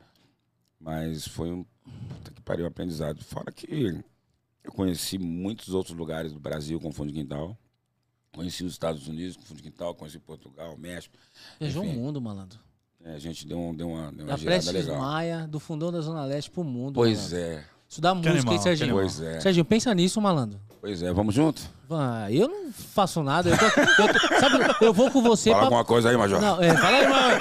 Mas foi um. Puta que pariu, um aprendizado. Fora que eu conheci muitos outros lugares do Brasil com fundo de quintal. Conheci os Estados Unidos com fundo de quintal, conheci Portugal, México.
Viajou o mundo, malandro.
É, a gente deu, um, deu uma, deu uma
Da
girada
Prestes
legal.
Maia, do fundão da Zona Leste pro mundo.
Pois
malandro.
é,
Isso dá música,
animal,
hein,
que
Serginho?
pois é.
Serginho, pensa nisso, malandro.
Pois é, vamos junto?
Ah, eu não faço nada. Eu, tô- eu tô- sabe, eu vou com você
Fala
pra.
alguma coisa aí, Major.
Não, é, fala aí, mano.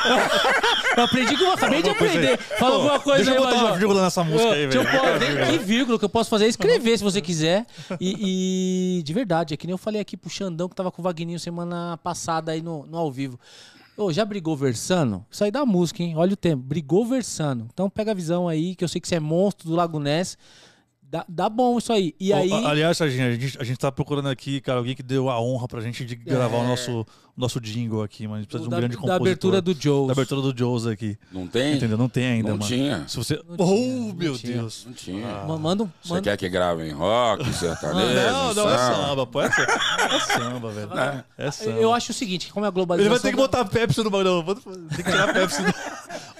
Eu aprendi que eu acabei de
aí.
aprender. Fala alguma coisa
deixa
aí,
eu botar uma
Major.
vírgula nessa música aí,
eu
velho.
pôr- nem- Que vírgula que eu posso fazer é escrever se você quiser. E, e de verdade, é que nem eu falei aqui pro Xandão que tava com o Vagninho semana passada aí no, no ao vivo. Ô, já brigou versando? Isso aí dá música, hein? Olha o tempo. Brigou versando. Então pega a visão aí, que eu sei que você é monstro do Lago Ness. Dá, dá bom isso aí. E aí.
Aliás, Serginho, a gente, a gente tá procurando aqui, cara, alguém que deu a honra pra gente de gravar o nosso, nosso jingle aqui, mano. A gente precisa de um
da,
grande
da
compositor.
abertura do Joe.
Da abertura do Joes aqui.
Não tem?
Entendeu? Não tem ainda,
Não
mano.
tinha.
Se você.
Não
oh,
tinha, não
meu
tinha.
Deus.
Não tinha.
Manda um.
Você
Manda...
quer que grave em rock, sertanejo,
Não, não, é
samba?
pô. É samba, é samba velho. É samba.
Eu acho o seguinte, como é a globalização.
Ele vai ter que botar Pepsi no bagulho. Não, Tem que tirar Pepsi. No...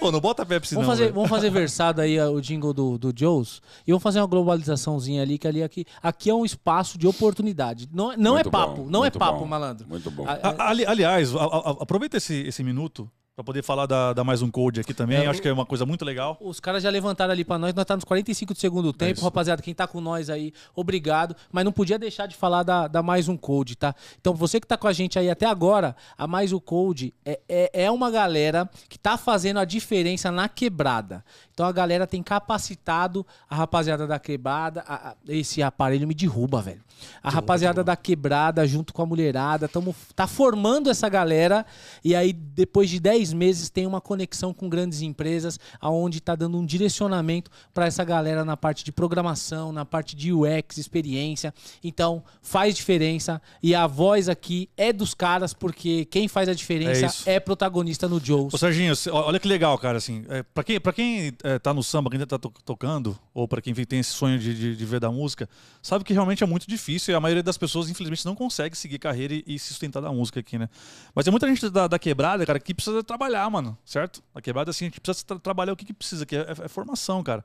Ô, não bota Pepsi,
Vamos
não.
fazer,
velho.
vamos fazer versado aí ó, o jingle do, do Joe's e vamos fazer uma globalizaçãozinha ali, que ali aqui, aqui é um espaço de oportunidade. Não, não é papo,
bom,
não é papo,
bom,
malandro.
Muito bom.
A-
A- ali- aliás, a- a- aproveita esse, esse minuto Pra poder falar da, da mais um code aqui também.
É,
Acho que é uma coisa muito legal.
Os caras já levantaram ali pra nós, nós tá nos 45 do segundo tempo,
isso.
rapaziada. Quem tá com nós aí, obrigado. Mas não podia deixar de falar da, da Mais Um Code, tá? Então, você que tá com a gente aí até agora, a Mais Um Code é, é, é uma galera que tá fazendo a diferença na quebrada. Então, a galera tem capacitado a rapaziada da quebrada. a- a- esse aparelho me derruba, velho. A rapaziada da quebrada, junto com a mulherada, tamo, tá formando essa galera. E aí, depois de 10 meses, tem uma conexão com grandes empresas, aonde tá dando um direcionamento para essa galera na parte de programação, na parte de UX, experiência. Então, faz diferença. E a voz aqui é dos caras, porque quem faz a
É
diferença
isso.
é, protagonista no Joes.
Ô, Serginho, olha que legal, cara, assim, é, pra quem, pra quem é, tá no samba, quem ainda tá to- tocando, ou pra quem tem esse sonho de, de, de ver da música, sabe que realmente é muito difícil e a maioria das pessoas, infelizmente, não consegue seguir carreira e, e se sustentar da música aqui, né? Mas tem muita gente da, da quebrada, cara, que precisa trabalhar, mano, certo? Na quebrada, assim, a gente precisa tra- trabalhar o que, que precisa, que é, é- é formação, cara.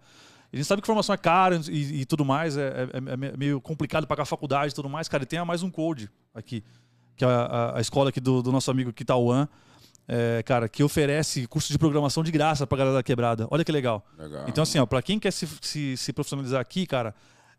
A gente sabe que formação é cara e, e tudo mais, é, é- é meio complicado pagar faculdade e tudo mais, cara, e tem a mais um code aqui, que é a, a- a escola aqui do, do nosso amigo Kitauan, é, cara, que oferece curso de programação de graça pra galera da quebrada. Olha que legal.
Legal.
Então, assim, ó, pra quem quer se, se, se profissionalizar aqui, cara,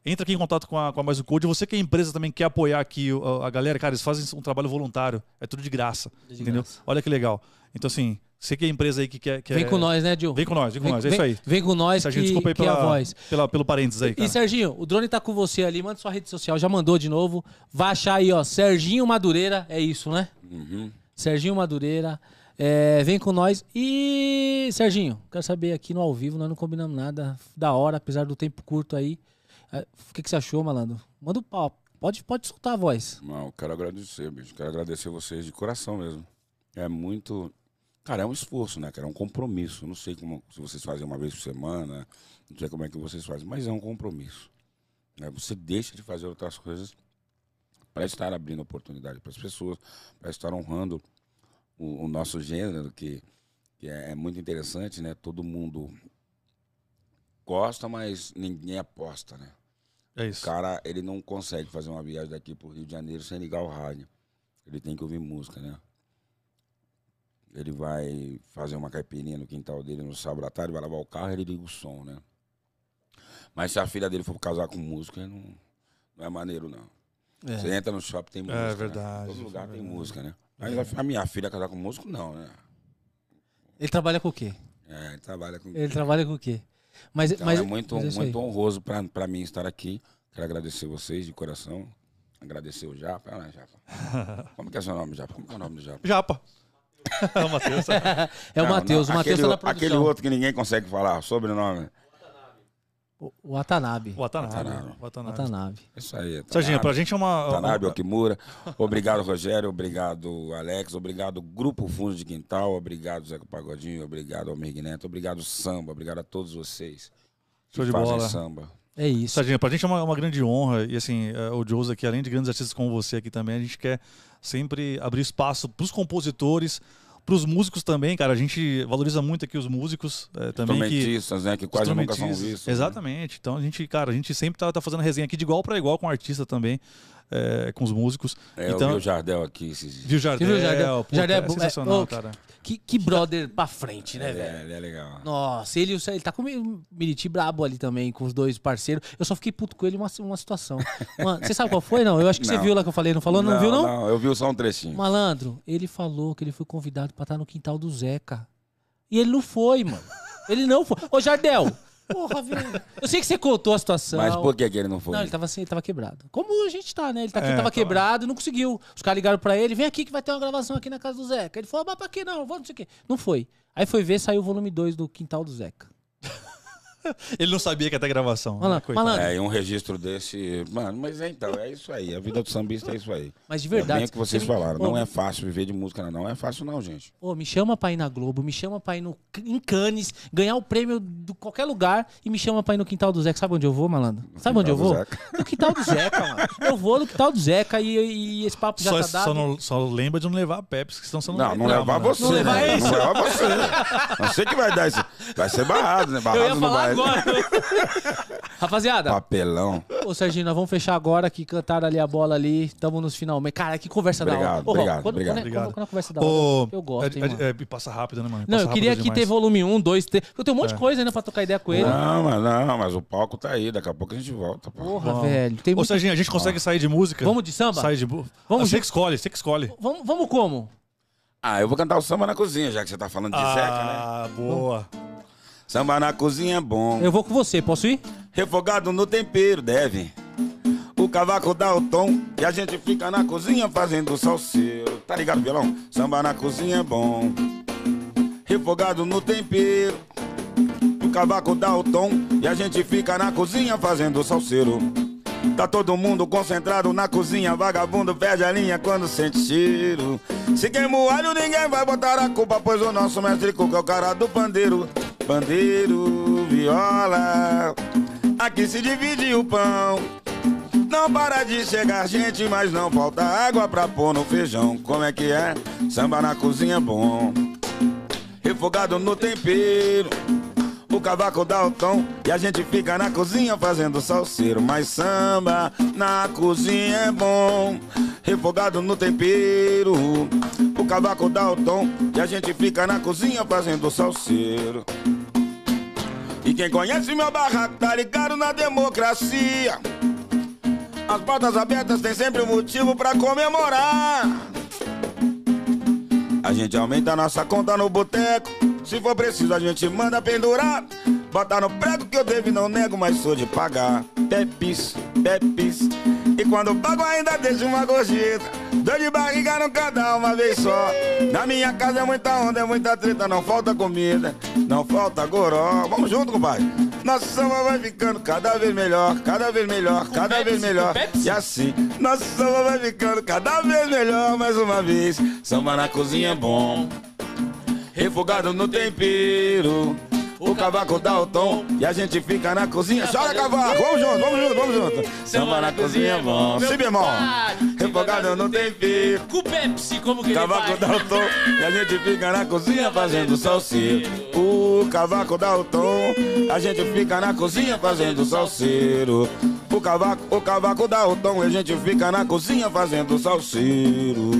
entra aqui em contato com a, com a Mais o Code. Você que é empresa também quer apoiar aqui o- a, galera, cara, eles fazem um trabalho voluntário. É tudo de graça.
De
entendeu?
graça.
Olha que legal. Então, assim, você que é empresa aí que quer. quer-
Vem com nós, né, Gil?
Vem com nós, vem com nós. É isso aí.
Vem com nós,
Serginho,
que,
desculpa aí
que é
pela,
a voz.
pela- pelo parênteses aí, cara.
E Serginho, o drone tá com você ali, manda sua rede social, já mandou de novo. Vai achar aí, ó, Serginho Madureira, é isso, né?
Uhum.
Serginho Madureira, é, vem com nós. E, Serginho, quero saber aqui no ao vivo, nós não combinamos nada da hora, apesar do tempo curto aí. É, O que, que você achou, malandro? Manda o pau. Pode, pode soltar a voz.
Não, quero agradecer, bicho. Quero agradecer vocês de coração mesmo. É muito. Cara, é um esforço, né, cara? É um compromisso. Não sei como se vocês fazem uma vez por semana, não sei como é que vocês fazem, mas é um compromisso. né? Você deixa de fazer outras coisas para estar abrindo oportunidade para as pessoas, para estar honrando o, o nosso gênero, que, que é, é muito interessante, né? Todo mundo gosta, mas ninguém aposta, né?
É
O
isso.
cara, ele não consegue fazer uma viagem daqui pro Rio de Janeiro sem ligar o rádio. Ele tem que ouvir música, né? Ele vai fazer uma caipirinha no quintal dele no sábado à tarde, vai lavar o carro, ele liga o som, né? Mas se a filha dele for casar com música, não, não é maneiro, não. Você entra no shopping, tem música. né?
verdade,
Todo lugar
é
tem música, né? Mas a, a minha filha casar com músico, não, né?
Ele trabalha com o quê?
É, ele trabalha com.
Ele trabalha com o quê? Mas,
Então,
mas
é muito,
mas
muito honroso pra, pra mim estar aqui. Quero agradecer vocês de coração. Agradecer o Japa. Ah, Japa. Como que é seu nome, Japa? Como que é o nome do Japa?
Japa. É o Matheus.
É o Matheus.
não,
O Matheus
aquele,
tá na
o- aquele
produção.
outro que ninguém consegue falar, sobrenome.
O- O Watanabe.
O Watanabe.
Watanabe.
Watanabe.
Watanabe.
Isso aí.
Serginho, pra gente é uma.
Tanabe
uma-
Okimura. Obrigado, Rogério. Obrigado, Alex. Obrigado, Grupo Fundo de Quintal. Obrigado, Zeca Pagodinho. Obrigado, Almir Neto. Obrigado, Samba. Obrigado a todos vocês que
Show de
fazem
bola.
samba.
É isso.
Serginho, pra gente é uma, uma grande honra. E assim, é, o Joes aqui, além de grandes artistas como você aqui também, a gente quer sempre abrir espaço pros compositores, pros músicos também, cara. A gente valoriza muito aqui os músicos é, também. Que,
Instrumentistas, né? Que quase nunca são vistos. né?
Exatamente. Então a gente, cara, a gente sempre tá, tá fazendo resenha aqui de igual pra igual com o artista também, é, com os músicos.
É, eu
então,
vi o Jardel aqui esses dias.
viu o Jardel?
Viu o Jardel?
Puta,
Jardel é
é
bom- é-
sensacional,
ô,
cara.
Que, que brother pra frente, né, velho?
é, ele é legal.
Nossa, ele, ele tá com o Miriti brabo ali também, com os dois parceiros. Eu só fiquei puto com ele uma, uma situação. Mano, você sabe qual foi, não? Eu acho que você
Não.
viu lá que eu falei, não falou? Não, viu, não?
Não, eu vi só um trechinho.
Malandro, ele falou que ele foi convidado pra estar no quintal do Zeca. E ele não foi, mano. Ele não foi. Ô, Jardel! Porra, velho. Eu sei que você contou a situação.
Mas por que, que ele não foi?
Não, ele tava assim, ele tava quebrado. Como a gente tá, né? Ele tá aqui,
É,
tava
tava.
quebrado e não conseguiu. Os caras ligaram pra ele, vem aqui que vai ter uma gravação aqui na casa do Zeca. Ele falou, mas pra quê não? Vou não sei o quê. Não foi. Aí foi ver, saiu o volume 2 do quintal do Zeca.
Ele não sabia que ia ter gravação.
Malandro,
né,
malandro.
É, e um registro desse. Mano, mas é então, é isso aí. A vida do sambista é isso aí.
Mas de
É
verdade.
bem o que vocês
você me-
falaram.
Ô,
Não é fácil viver de música, não. Não é fácil, não, gente.
Ô, me chama pra ir na Globo, me chama pra ir no, em Cannes, ganhar o prêmio de qualquer lugar e me chama pra ir no quintal do Zeca. Sabe onde eu vou, malandro? Sabe onde eu vou?
Zeca.
No quintal do Zeca, mano. Eu vou no quintal do Zeca e, e esse papo já
Só,
tá
só,
dado.
não, só lembra de não levar a Pepsi, que senão você não
Não, não levar você.
Não levar
né?
esse.
Não levar você. Não sei que vai dar isso. Vai ser barrado, né? Barrado
Eu ia
não vai.
Agora. Rapaziada,
Papelão.
ô Serginho, nós vamos fechar agora que cantaram ali a bola ali. Estamos nos finalmente. Cara, que conversa da hora.
Obrigado,
Ô,
obrigado,
quando,
obrigado.
Quando, é,
Obrigado.
quando, quando a conversa da hora,
Ô,
eu gosto, hein,
é,
mano.
é, é, passa rápido, né, mano?
Não,
Passa
eu queria
rápido
aqui ter
demais.
volume 1, 2, 3. Eu tenho um monte
É.
de coisa ainda pra trocar ideia com ele.
Não, mas não, mas o palco tá aí. Daqui a pouco a gente volta. pô.
Porra,
Bom.
velho. Tem
Ô,
muito...
Serginho, a gente consegue sair de música?
Vamos de samba?
Sair de...
Vamos
Você
de-
que escolhe, você que escolhe.
Vamos, vamos como?
Ah, eu vou cantar o samba na cozinha, já que você tá falando de Zeca, né?
Ah, boa.
Samba na cozinha é bom.
Eu vou com você, posso ir?
Refogado no tempero, deve. O cavaco dá o tom e a gente fica na cozinha fazendo salseiro. Tá ligado, violão? Samba na cozinha é bom. Refogado no tempero. O cavaco dá o tom e a gente fica na cozinha fazendo salseiro. Tá todo mundo concentrado na cozinha, vagabundo perde a linha quando sente cheiro. Se queima o alho, ninguém vai botar a culpa, pois o nosso mestre Cuca é o cara do pandeiro. Pandeiro, viola, aqui se divide o pão. Não para de chegar gente, mas não falta água pra pôr no feijão. Como é que é? Samba na cozinha é bom. Refogado no tempero. O cavaco dá o tom e a gente fica na cozinha fazendo salseiro. Mas samba na cozinha é bom. Refogado no tempero. O cavaco dá o tom e a gente fica na cozinha fazendo salseiro. E quem conhece meu barraco tá ligado na democracia. As portas abertas tem sempre um motivo pra comemorar. A gente aumenta nossa conta no boteco. Se for preciso, a gente manda pendurar. Bota no prego que eu devo e não nego, mas sou de pagar. Pepis, pepis. E quando pago, ainda deixo uma gorjeta. Dor de barriga nunca dá uma vez só. Na minha casa é muita onda, é muita treta. Não falta comida, não falta goró. Vamos junto, compadre. Nosso samba vai ficando cada vez melhor, cada vez melhor, cada vez melhor. E assim, nosso samba vai ficando cada vez melhor, mais uma vez. Samba na cozinha é bom, refogado no tempero. O cavaco dá o tom e a gente fica na cozinha. Chora, cavaco! Vamos junto, vamos junto, vamos junto. Samba na cozinha é bom. Si bemol. Refogado no tempero.
Com o Pepsi, como que
Cavaco dá o tom e a gente fica na cozinha fazendo salseiro. O cavaco dá o tom, a gente fica na cozinha fazendo salseiro. O cavaco, o cavaco dá o tom e a gente fica na cozinha fazendo salseiro.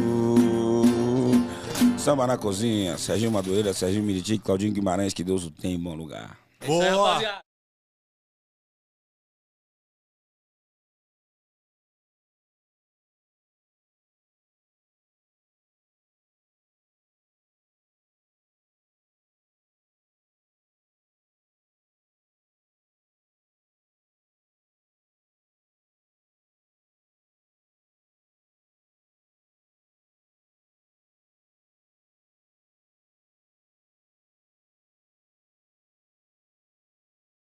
Samba na cozinha, Serginho Madureira, Serginho Miriti, Claudinho Guimarães, que Deus o tenha em bom lugar.
Boa.